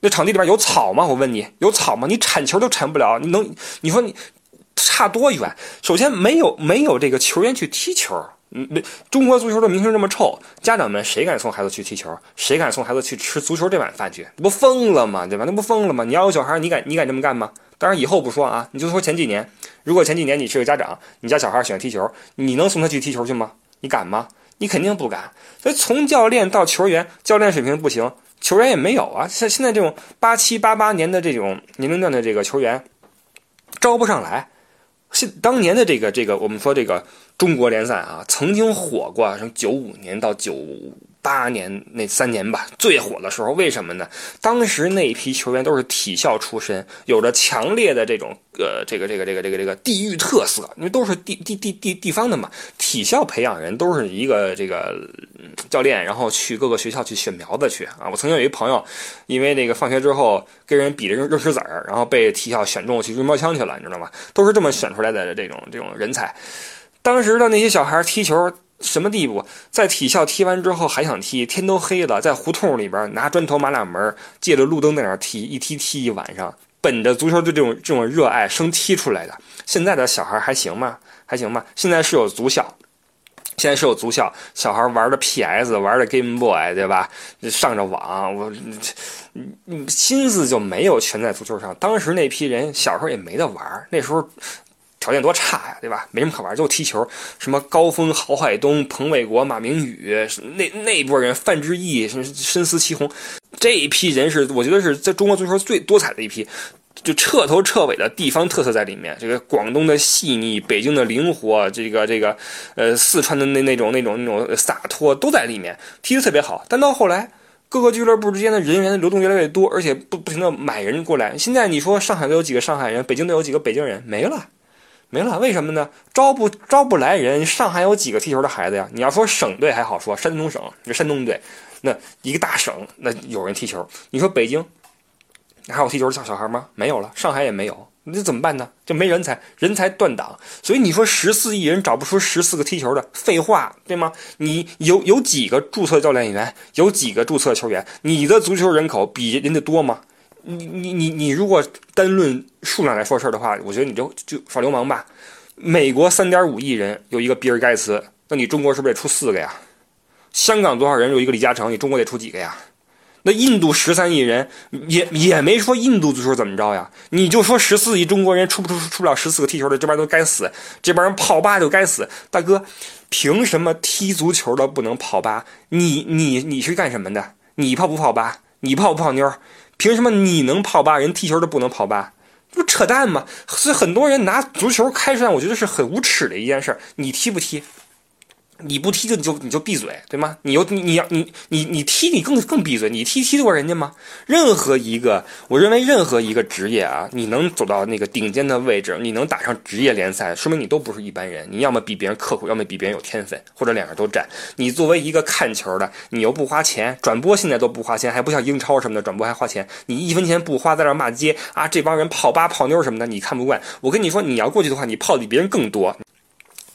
那场地里边有草吗？我问你，有草吗？你铲球都铲不了，你能？你说你差多远？首先没有没有这个球员去踢球。嗯，那中国足球的名声这么臭，家长们谁敢送孩子去踢球？谁敢送孩子去吃足球这碗饭去？那不疯了吗？对吧？那不疯了吗？你要有小孩，你敢你敢这么干吗？当然以后不说啊，你就说前几年，如果前几年你是个家长，你家小孩喜欢踢球，你能送他去踢球去吗？你敢吗？你肯定不敢。所以从教练到球员，教练水平不行，球员也没有啊。像现在这种八七八八年的这种年龄段的这个球员，招不上来。现当年的这个这个，我们说这个。中国联赛啊，曾经火过，从九五年到九八年那三年吧，最火的时候。为什么呢？当时那一批球员都是体校出身，有着强烈的这种呃，这个这个这个这个这个地域特色，因为都是地地地地地方的嘛。体校培养人都是一个这个教练，然后去各个学校去选苗子去啊。我曾经有一朋友，因为那个放学之后跟人比着扔扔石子儿，然后被体校选中去扔标枪去了，你知道吗？都是这么选出来的这种这种人才。当时的那些小孩踢球什么地步？在体校踢完之后还想踢，天都黑了，在胡同里边拿砖头、马两门，借着路灯在那踢，一踢踢一晚上。本着足球的这种这种热爱生踢出来的。现在的小孩还行吗？还行吗？现在是有足校，现在是有足校，小孩玩的 PS，玩的 Game Boy，对吧？上着网，我心思就没有全在足球上。当时那批人小时候也没得玩，那时候。条件多差呀，对吧？没什么可玩，就踢球。什么高峰、郝海东、彭伟国、马明宇，那那波人，范志毅，深深思齐红，这一批人是我觉得是在中国足球最多彩的一批，就彻头彻尾的地方特色在里面。这个广东的细腻，北京的灵活，这个这个，呃，四川的那那种那种那种洒脱都在里面，踢得特别好。但到后来，各个俱乐部之间的人员流动越来越多，而且不不停的买人过来。现在你说上海都有几个上海人，北京都有几个北京人，没了。没了，为什么呢？招不招不来人？上海有几个踢球的孩子呀？你要说省队还好说，山东省，这山东队，那一个大省，那有人踢球。你说北京还有踢球的小小孩吗？没有了，上海也没有。那怎么办呢？就没人才，人才断档。所以你说十四亿人找不出十四个踢球的，废话，对吗？你有有几个注册教练员，有几个注册球员？你的足球人口比人家多吗？你你你你如果单论数量来说事儿的话，我觉得你就就耍流氓吧。美国三点五亿人有一个比尔盖茨，那你中国是不是得出四个呀？香港多少人有一个李嘉诚，你中国得出几个呀？那印度十三亿人也也没说印度足球怎么着呀？你就说十四亿中国人出不出出不了十四个踢球的，这帮都该死，这帮人泡吧就该死。大哥，凭什么踢足球的不能泡吧？你你你是干什么的？你泡不泡吧？你泡不泡妞？凭什么你能跑吧，人踢球都不能跑吧？不扯淡吗？所以很多人拿足球开涮，我觉得是很无耻的一件事。你踢不踢？你不踢就你就你就闭嘴，对吗？你又你你要你你你踢你更更闭嘴，你踢踢得过人家吗？任何一个，我认为任何一个职业啊，你能走到那个顶尖的位置，你能打上职业联赛，说明你都不是一般人。你要么比别人刻苦，要么比别人有天分，或者两个都占。你作为一个看球的，你又不花钱，转播现在都不花钱，还不像英超什么的转播还花钱，你一分钱不花，在那骂街啊，这帮人泡吧泡妞什么的，你看不惯。我跟你说，你要过去的话，你泡的比别人更多。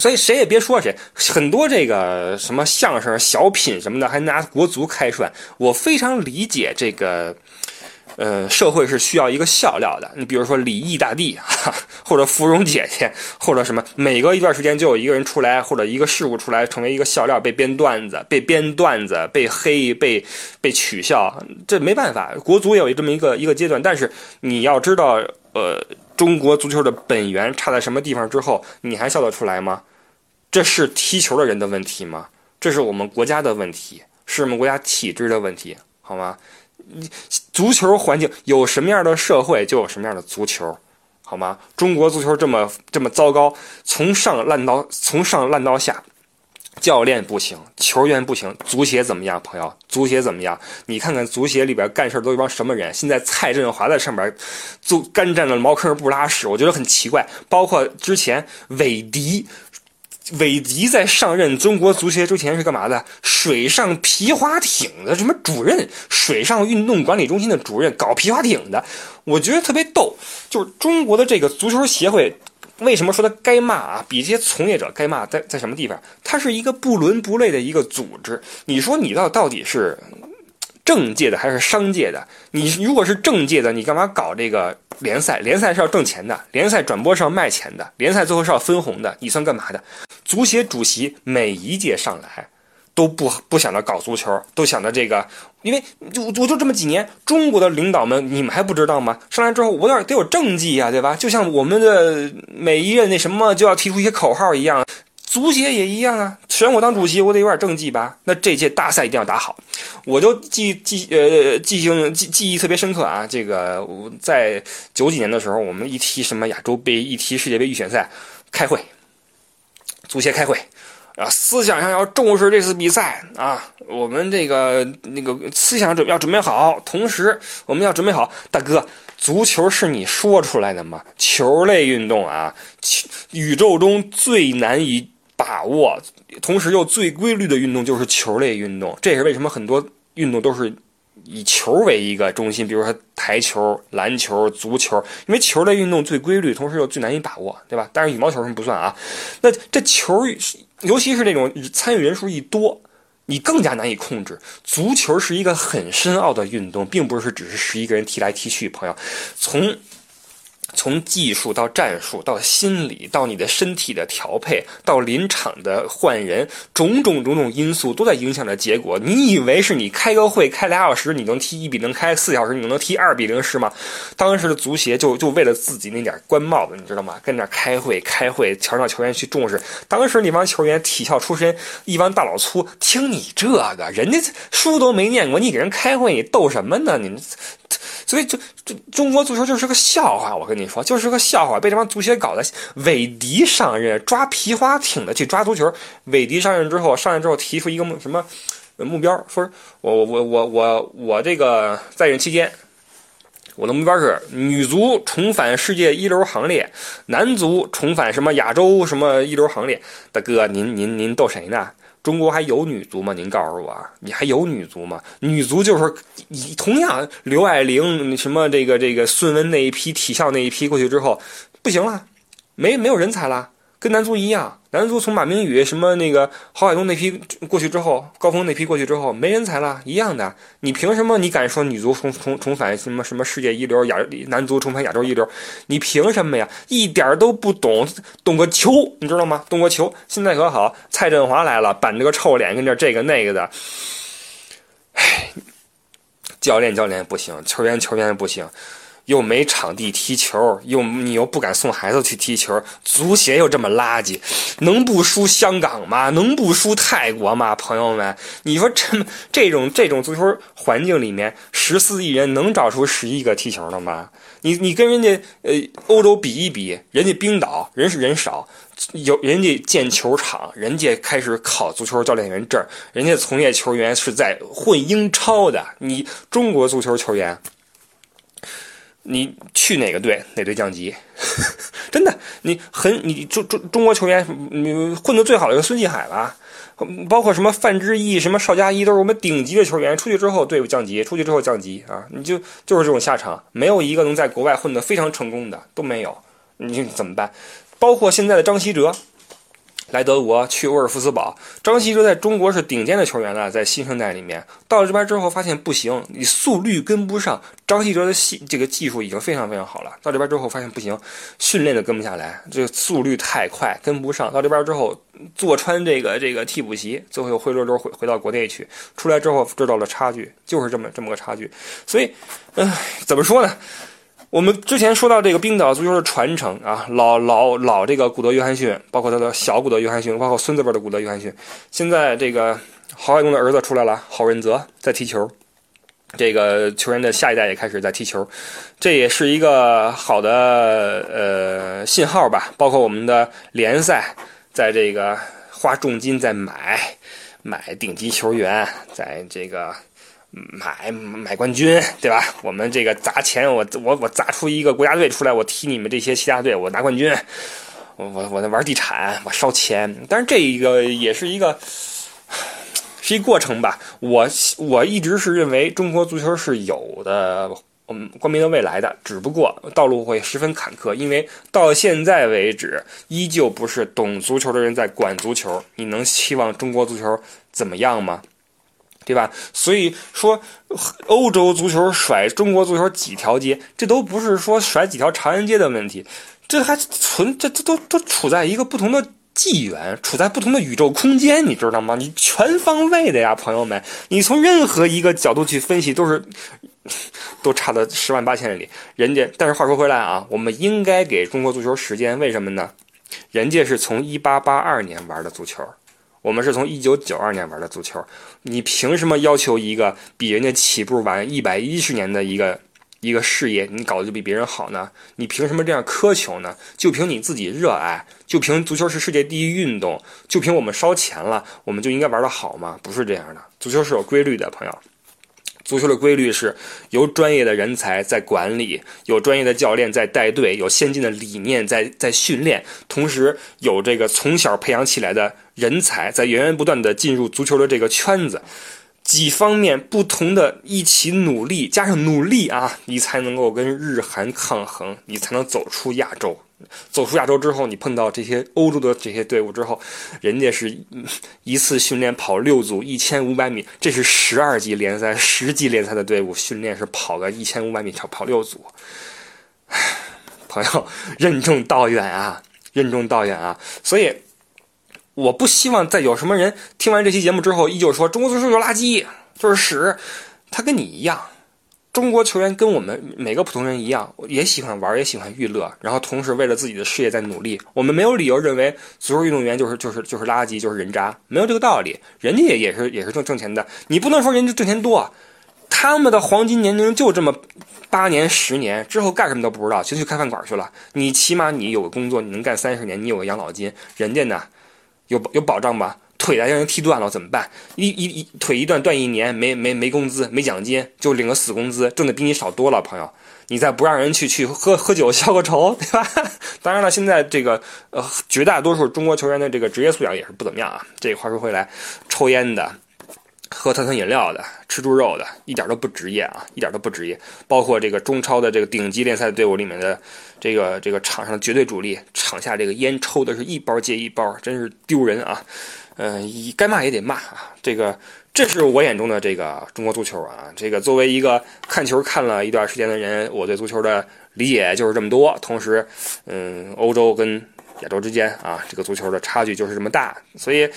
所以谁也别说谁，很多这个什么相声、小品什么的，还拿国足开涮。我非常理解这个，呃，社会是需要一个笑料的。你比如说李毅大帝，[LAUGHS] 或者芙蓉姐姐，或者什么，每隔一段时间就有一个人出来，或者一个事物出来，成为一个笑料，被编段子，被编段子，被黑，被被取笑。这没办法，国足也有这么一个一个阶段。但是你要知道，呃，中国足球的本源差在什么地方之后，你还笑得出来吗？这是踢球的人的问题吗？这是我们国家的问题，是我们国家体制的问题，好吗？足球环境有什么样的社会，就有什么样的足球，好吗？中国足球这么这么糟糕，从上烂到从上烂到下，教练不行，球员不行，足协怎么样？朋友，足协怎么样？你看看足协里边干事都一帮什么人？现在蔡振华在上边就干站的茅坑不拉屎，我觉得很奇怪。包括之前韦迪。韦迪在上任中国足协之前是干嘛的？水上皮划艇的什么主任？水上运动管理中心的主任，搞皮划艇的。我觉得特别逗，就是中国的这个足球协会，为什么说他该骂啊？比这些从业者该骂在在什么地方？它是一个不伦不类的一个组织。你说你到到底是？政界的还是商界的？你如果是政界的，你干嘛搞这个联赛？联赛是要挣钱的，联赛转播是要卖钱的，联赛最后是要分红的。你算干嘛的？足协主席每一届上来都不不想着搞足球，都想着这个，因为就我就这么几年，中国的领导们你们还不知道吗？上来之后我有点得有政绩呀，对吧？就像我们的每一任那什么就要提出一些口号一样。足协也一样啊，选我当主席，我得有点政绩吧？那这届大赛一定要打好，我就记记呃记性记记忆特别深刻啊。这个在九几年的时候，我们一提什么亚洲杯，一提世界杯预选赛，开会，足协开会啊，思想上要重视这次比赛啊，我们这个那个思想准要准备好，同时我们要准备好，大哥。足球是你说出来的吗？球类运动啊，宇宙中最难以把握，同时又最规律的运动就是球类运动。这也是为什么很多运动都是以球为一个中心，比如说台球、篮球、足球，因为球类运动最规律，同时又最难以把握，对吧？但是羽毛球什么不算啊？那这球，尤其是那种参与人数一多。你更加难以控制。足球是一个很深奥的运动，并不是只是十一个人踢来踢去。朋友，从。从技术到战术，到心理，到你的身体的调配，到临场的换人，种种种种因素都在影响着结果。你以为是你开个会开俩小时，你能踢一比零；开四小时，你能踢二比零是吗？当时的足协就就为了自己那点官帽子，你知道吗？跟那开会开会，强调球员去重视。当时那帮球员体校出身，一帮大老粗，听你这个，人家书都没念过，你给人开会，你逗什么呢？你。所以，这这中国足球就是个笑话。我跟你说，就是个笑话，被这帮足协搞的。韦迪上任抓皮划艇的去抓足球。韦迪上任之后，上任之后提出一个目什么目标？说，我我我我我我这个在任期间，我的目标是女足重返世界一流行列，男足重返什么亚洲什么一流行列。大哥，您您您逗谁呢？中国还有女足吗？您告诉我，你还有女足吗？女足就是以同样刘爱玲什么这个这个孙雯那一批体校那一批过去之后，不行了，没没有人才了。跟男足一样，男足从马明宇什么那个郝海东那批过去之后，高峰那批过去之后，没人才了，一样的。你凭什么？你敢说女足重重重返什么什么世界一流？亚男足重返亚洲一流？你凭什么呀？一点都不懂，懂个球，你知道吗？懂个球。现在可好，蔡振华来了，板着个臭脸，跟这这个那个的。唉，教练教练不行，球员球员不行。又没场地踢球，又你又不敢送孩子去踢球，足协又这么垃圾，能不输香港吗？能不输泰国吗？朋友们，你说这这种这种足球环境里面，十四亿人能找出十一个踢球的吗？你你跟人家呃欧洲比一比，人家冰岛人是人少，有人家建球场，人家开始考足球教练员证，人家从业球员是在混英超的，你中国足球球员。你去哪个队，哪队降级？[LAUGHS] 真的，你很你中中中国球员，你混的最好的一个孙继海吧，包括什么范志毅、什么邵佳一，都是我们顶级的球员。出去之后队伍降级，出去之后降级啊！你就就是这种下场，没有一个能在国外混得非常成功的都没有。你怎么办？包括现在的张稀哲。来德国去沃尔夫斯堡，张稀哲在中国是顶尖的球员了，在新生代里面，到了这边之后发现不行，你速率跟不上。张稀哲的技这个技术已经非常非常好了，到这边之后发现不行，训练的跟不下来，这个速率太快跟不上。到这边之后坐穿这个这个替补席，最后又灰溜溜回回到国内去，出来之后知道了差距，就是这么这么个差距。所以，唉，怎么说呢？我们之前说到这个冰岛足球的传承啊，老老老这个古德约翰逊，包括他的小古德约翰逊，包括孙子辈的古德约翰逊，现在这个郝海东的儿子出来了，郝润泽在踢球，这个球员的下一代也开始在踢球，这也是一个好的呃信号吧。包括我们的联赛，在这个花重金在买买顶级球员，在这个。买买冠军，对吧？我们这个砸钱，我我我砸出一个国家队出来，我踢你们这些其他队，我拿冠军。我我我在玩地产，我烧钱。但是这一个也是一个是一过程吧。我我一直是认为中国足球是有的，嗯，光明的未来的，只不过道路会十分坎坷，因为到现在为止，依旧不是懂足球的人在管足球。你能期望中国足球怎么样吗？对吧？所以说，欧洲足球甩中国足球几条街，这都不是说甩几条长安街的问题，这还存这这都都处在一个不同的纪元，处在不同的宇宙空间，你知道吗？你全方位的呀，朋友们，你从任何一个角度去分析，都是都差的十万八千里。人家，但是话说回来啊，我们应该给中国足球时间，为什么呢？人家是从一八八二年玩的足球。我们是从一九九二年玩的足球，你凭什么要求一个比人家起步晚一百一十年的一个一个事业，你搞得就比别人好呢？你凭什么这样苛求呢？就凭你自己热爱，就凭足球是世界第一运动，就凭我们烧钱了，我们就应该玩得好吗？不是这样的，足球是有规律的，朋友。足球的规律是由专业的人才在管理，有专业的教练在带队，有先进的理念在在训练，同时有这个从小培养起来的人才在源源不断的进入足球的这个圈子，几方面不同的一起努力，加上努力啊，你才能够跟日韩抗衡，你才能走出亚洲。走出亚洲之后，你碰到这些欧洲的这些队伍之后，人家是一次训练跑六组一千五百米，这是十二级联赛、十级联赛的队伍训练是跑个一千五百米跑跑六组。[SIGHS] 朋友，任重道远啊，任重道远啊！所以，我不希望再有什么人听完这期节目之后，依旧说中国足球有垃圾，就是屎。他跟你一样。中国球员跟我们每个普通人一样，也喜欢玩，也喜欢娱乐，然后同时为了自己的事业在努力。我们没有理由认为足球运动员就是就是就是垃圾，就是人渣，没有这个道理。人家也也是也是挣挣钱的，你不能说人家挣钱多，他们的黄金年龄就这么八年十年之后干什么都不知道，就去开饭馆去了。你起码你有个工作，你能干三十年，你有个养老金。人家呢，有有保障吧？腿让人踢断了怎么办？一一一腿一断断一年，没没没工资，没奖金，就领个死工资，挣的比你少多了，朋友。你再不让人去去喝喝酒消个愁，对吧？[LAUGHS] 当然了，现在这个呃绝大多数中国球员的这个职业素养也是不怎么样啊。这话说回来，抽烟的。喝碳酸饮料的，吃猪肉的，一点都不职业啊，一点都不职业。包括这个中超的这个顶级联赛队伍里面的这个这个场上绝对主力，场下这个烟抽的是一包接一包，真是丢人啊！嗯，该骂也得骂啊。这个这是我眼中的这个中国足球啊。这个作为一个看球看了一段时间的人，我对足球的理解就是这么多。同时，嗯，欧洲跟亚洲之间啊，这个足球的差距就是这么大，所以。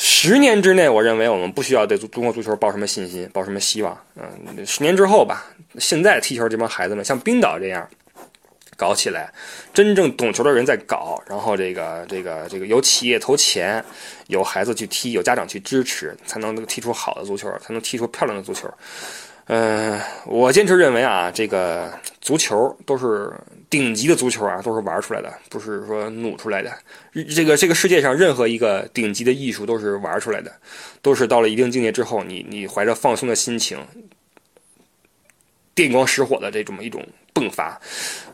十年之内，我认为我们不需要对中国足球抱什么信心，抱什么希望。嗯，十年之后吧，现在踢球这帮孩子们，像冰岛这样搞起来，真正懂球的人在搞，然后这个这个这个有企业投钱，有孩子去踢，有家长去支持，才能踢出好的足球，才能踢出漂亮的足球。嗯，我坚持认为啊，这个足球都是顶级的足球啊，都是玩出来的，不是说努出来的。这个这个世界上任何一个顶级的艺术都是玩出来的，都是到了一定境界之后，你你怀着放松的心情，电光石火的这种一种迸发，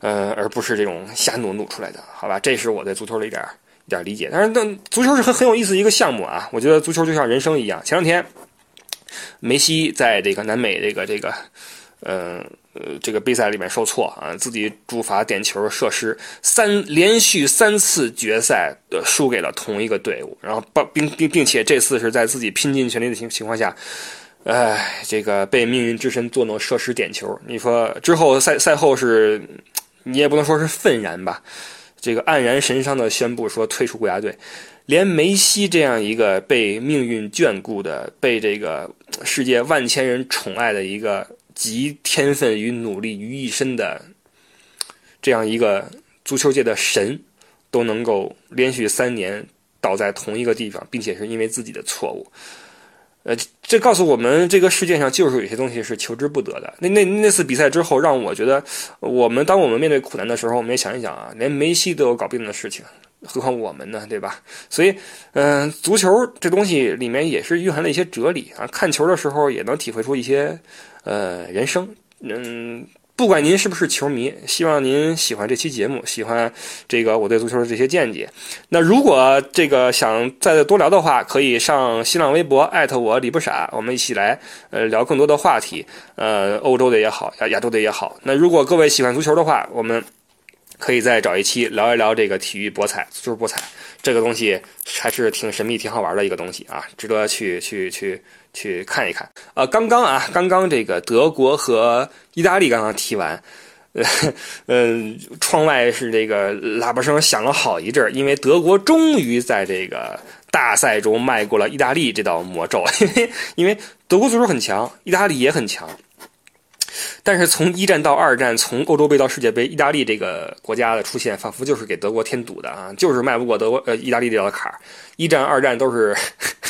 呃，而不是这种瞎努努出来的，好吧？这是我对足球的一点一点理解。但是，那足球是很很有意思一个项目啊，我觉得足球就像人生一样。前两天。梅西在这个南美这个这个，呃呃这个比赛里面受挫啊，自己主罚点球射失，三连续三次决赛的输给了同一个队伍，然后并并并且这次是在自己拼尽全力的情情况下，哎，这个被命运之神作弄射失点球。你说之后赛赛后是，你也不能说是愤然吧，这个黯然神伤的宣布说退出国家队。连梅西这样一个被命运眷顾的、被这个世界万千人宠爱的一个集天分与努力于一身的这样一个足球界的神，都能够连续三年倒在同一个地方，并且是因为自己的错误。呃，这告诉我们，这个世界上就是有些东西是求之不得的。那那那次比赛之后，让我觉得，我们当我们面对苦难的时候，我们也想一想啊，连梅西都有搞不定的事情。何况我们呢，对吧？所以，嗯，足球这东西里面也是蕴含了一些哲理啊。看球的时候也能体会出一些，呃，人生。嗯，不管您是不是球迷，希望您喜欢这期节目，喜欢这个我对足球的这些见解。那如果这个想再多聊的话，可以上新浪微博艾特我李不傻，我们一起来呃聊更多的话题。呃，欧洲的也好，亚亚洲的也好。那如果各位喜欢足球的话，我们。可以再找一期聊一聊这个体育博彩，足球博彩这个东西还是挺神秘、挺好玩的一个东西啊，值得去去去去看一看。呃，刚刚啊，刚刚这个德国和意大利刚刚踢完，呃，[LAUGHS] 呃，窗外是这个喇叭声响了好一阵，因为德国终于在这个大赛中迈过了意大利这道魔咒，[LAUGHS] 因为因为德国足球很强，意大利也很强。但是从一战到二战，从欧洲杯到世界杯，意大利这个国家的出现，仿佛就是给德国添堵的啊，就是迈不过德国呃意大利这道坎儿。一战、二战都是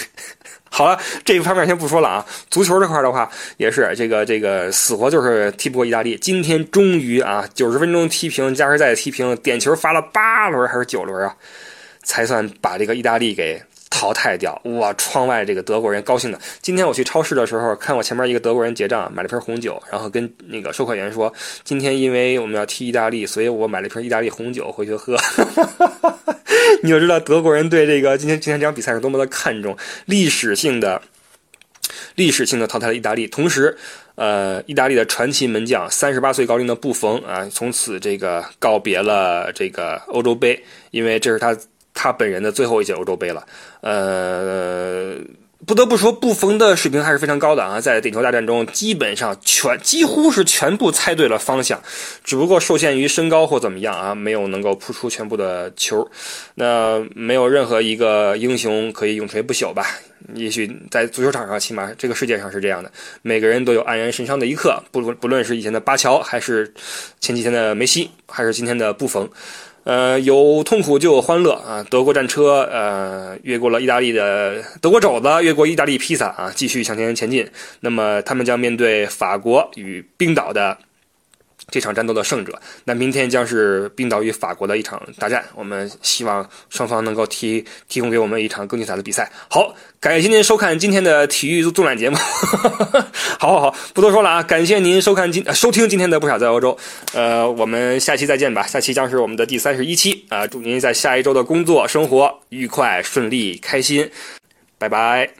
[LAUGHS] 好了，这一方面先不说了啊。足球这块的话，也是这个这个死活就是踢不过意大利。今天终于啊，九十分钟踢平，加时赛踢平，点球罚了八轮还是九轮啊，才算把这个意大利给。淘汰掉哇！窗外这个德国人高兴的。今天我去超市的时候，看我前面一个德国人结账，买了瓶红酒，然后跟那个售货员说：“今天因为我们要踢意大利，所以我买了瓶意大利红酒回去喝。[LAUGHS] ”你就知道德国人对这个今天今天这场比赛是多么的看重，历史性的历史性的淘汰了意大利。同时，呃，意大利的传奇门将三十八岁高龄的布冯啊，从此这个告别了这个欧洲杯，因为这是他。他本人的最后一届欧洲杯了，呃，不得不说，布冯的水平还是非常高的啊，在点球大战中，基本上全几乎是全部猜对了方向，只不过受限于身高或怎么样啊，没有能够扑出全部的球。那没有任何一个英雄可以永垂不朽吧？也许在足球场上，起码这个世界上是这样的，每个人都有黯然神伤的一刻，不论不论是以前的巴乔，还是前几天的梅西，还是今天的布冯。呃，有痛苦就有欢乐啊！德国战车呃越过了意大利的德国肘子，越过意大利披萨啊，继续向前前进。那么他们将面对法国与冰岛的这场战斗的胜者。那明天将是冰岛与法国的一场大战，我们希望双方能够提提供给我们一场更精彩的比赛。好，感谢您收看今天的体育纵览节目。[LAUGHS] 好好好，不多说了啊，感谢您收看今收听今天的不傻在欧洲。呃，我们下期再见吧，下期将是我们的第三十一期啊！祝您在下一周的工作生活愉快顺利开心，拜拜。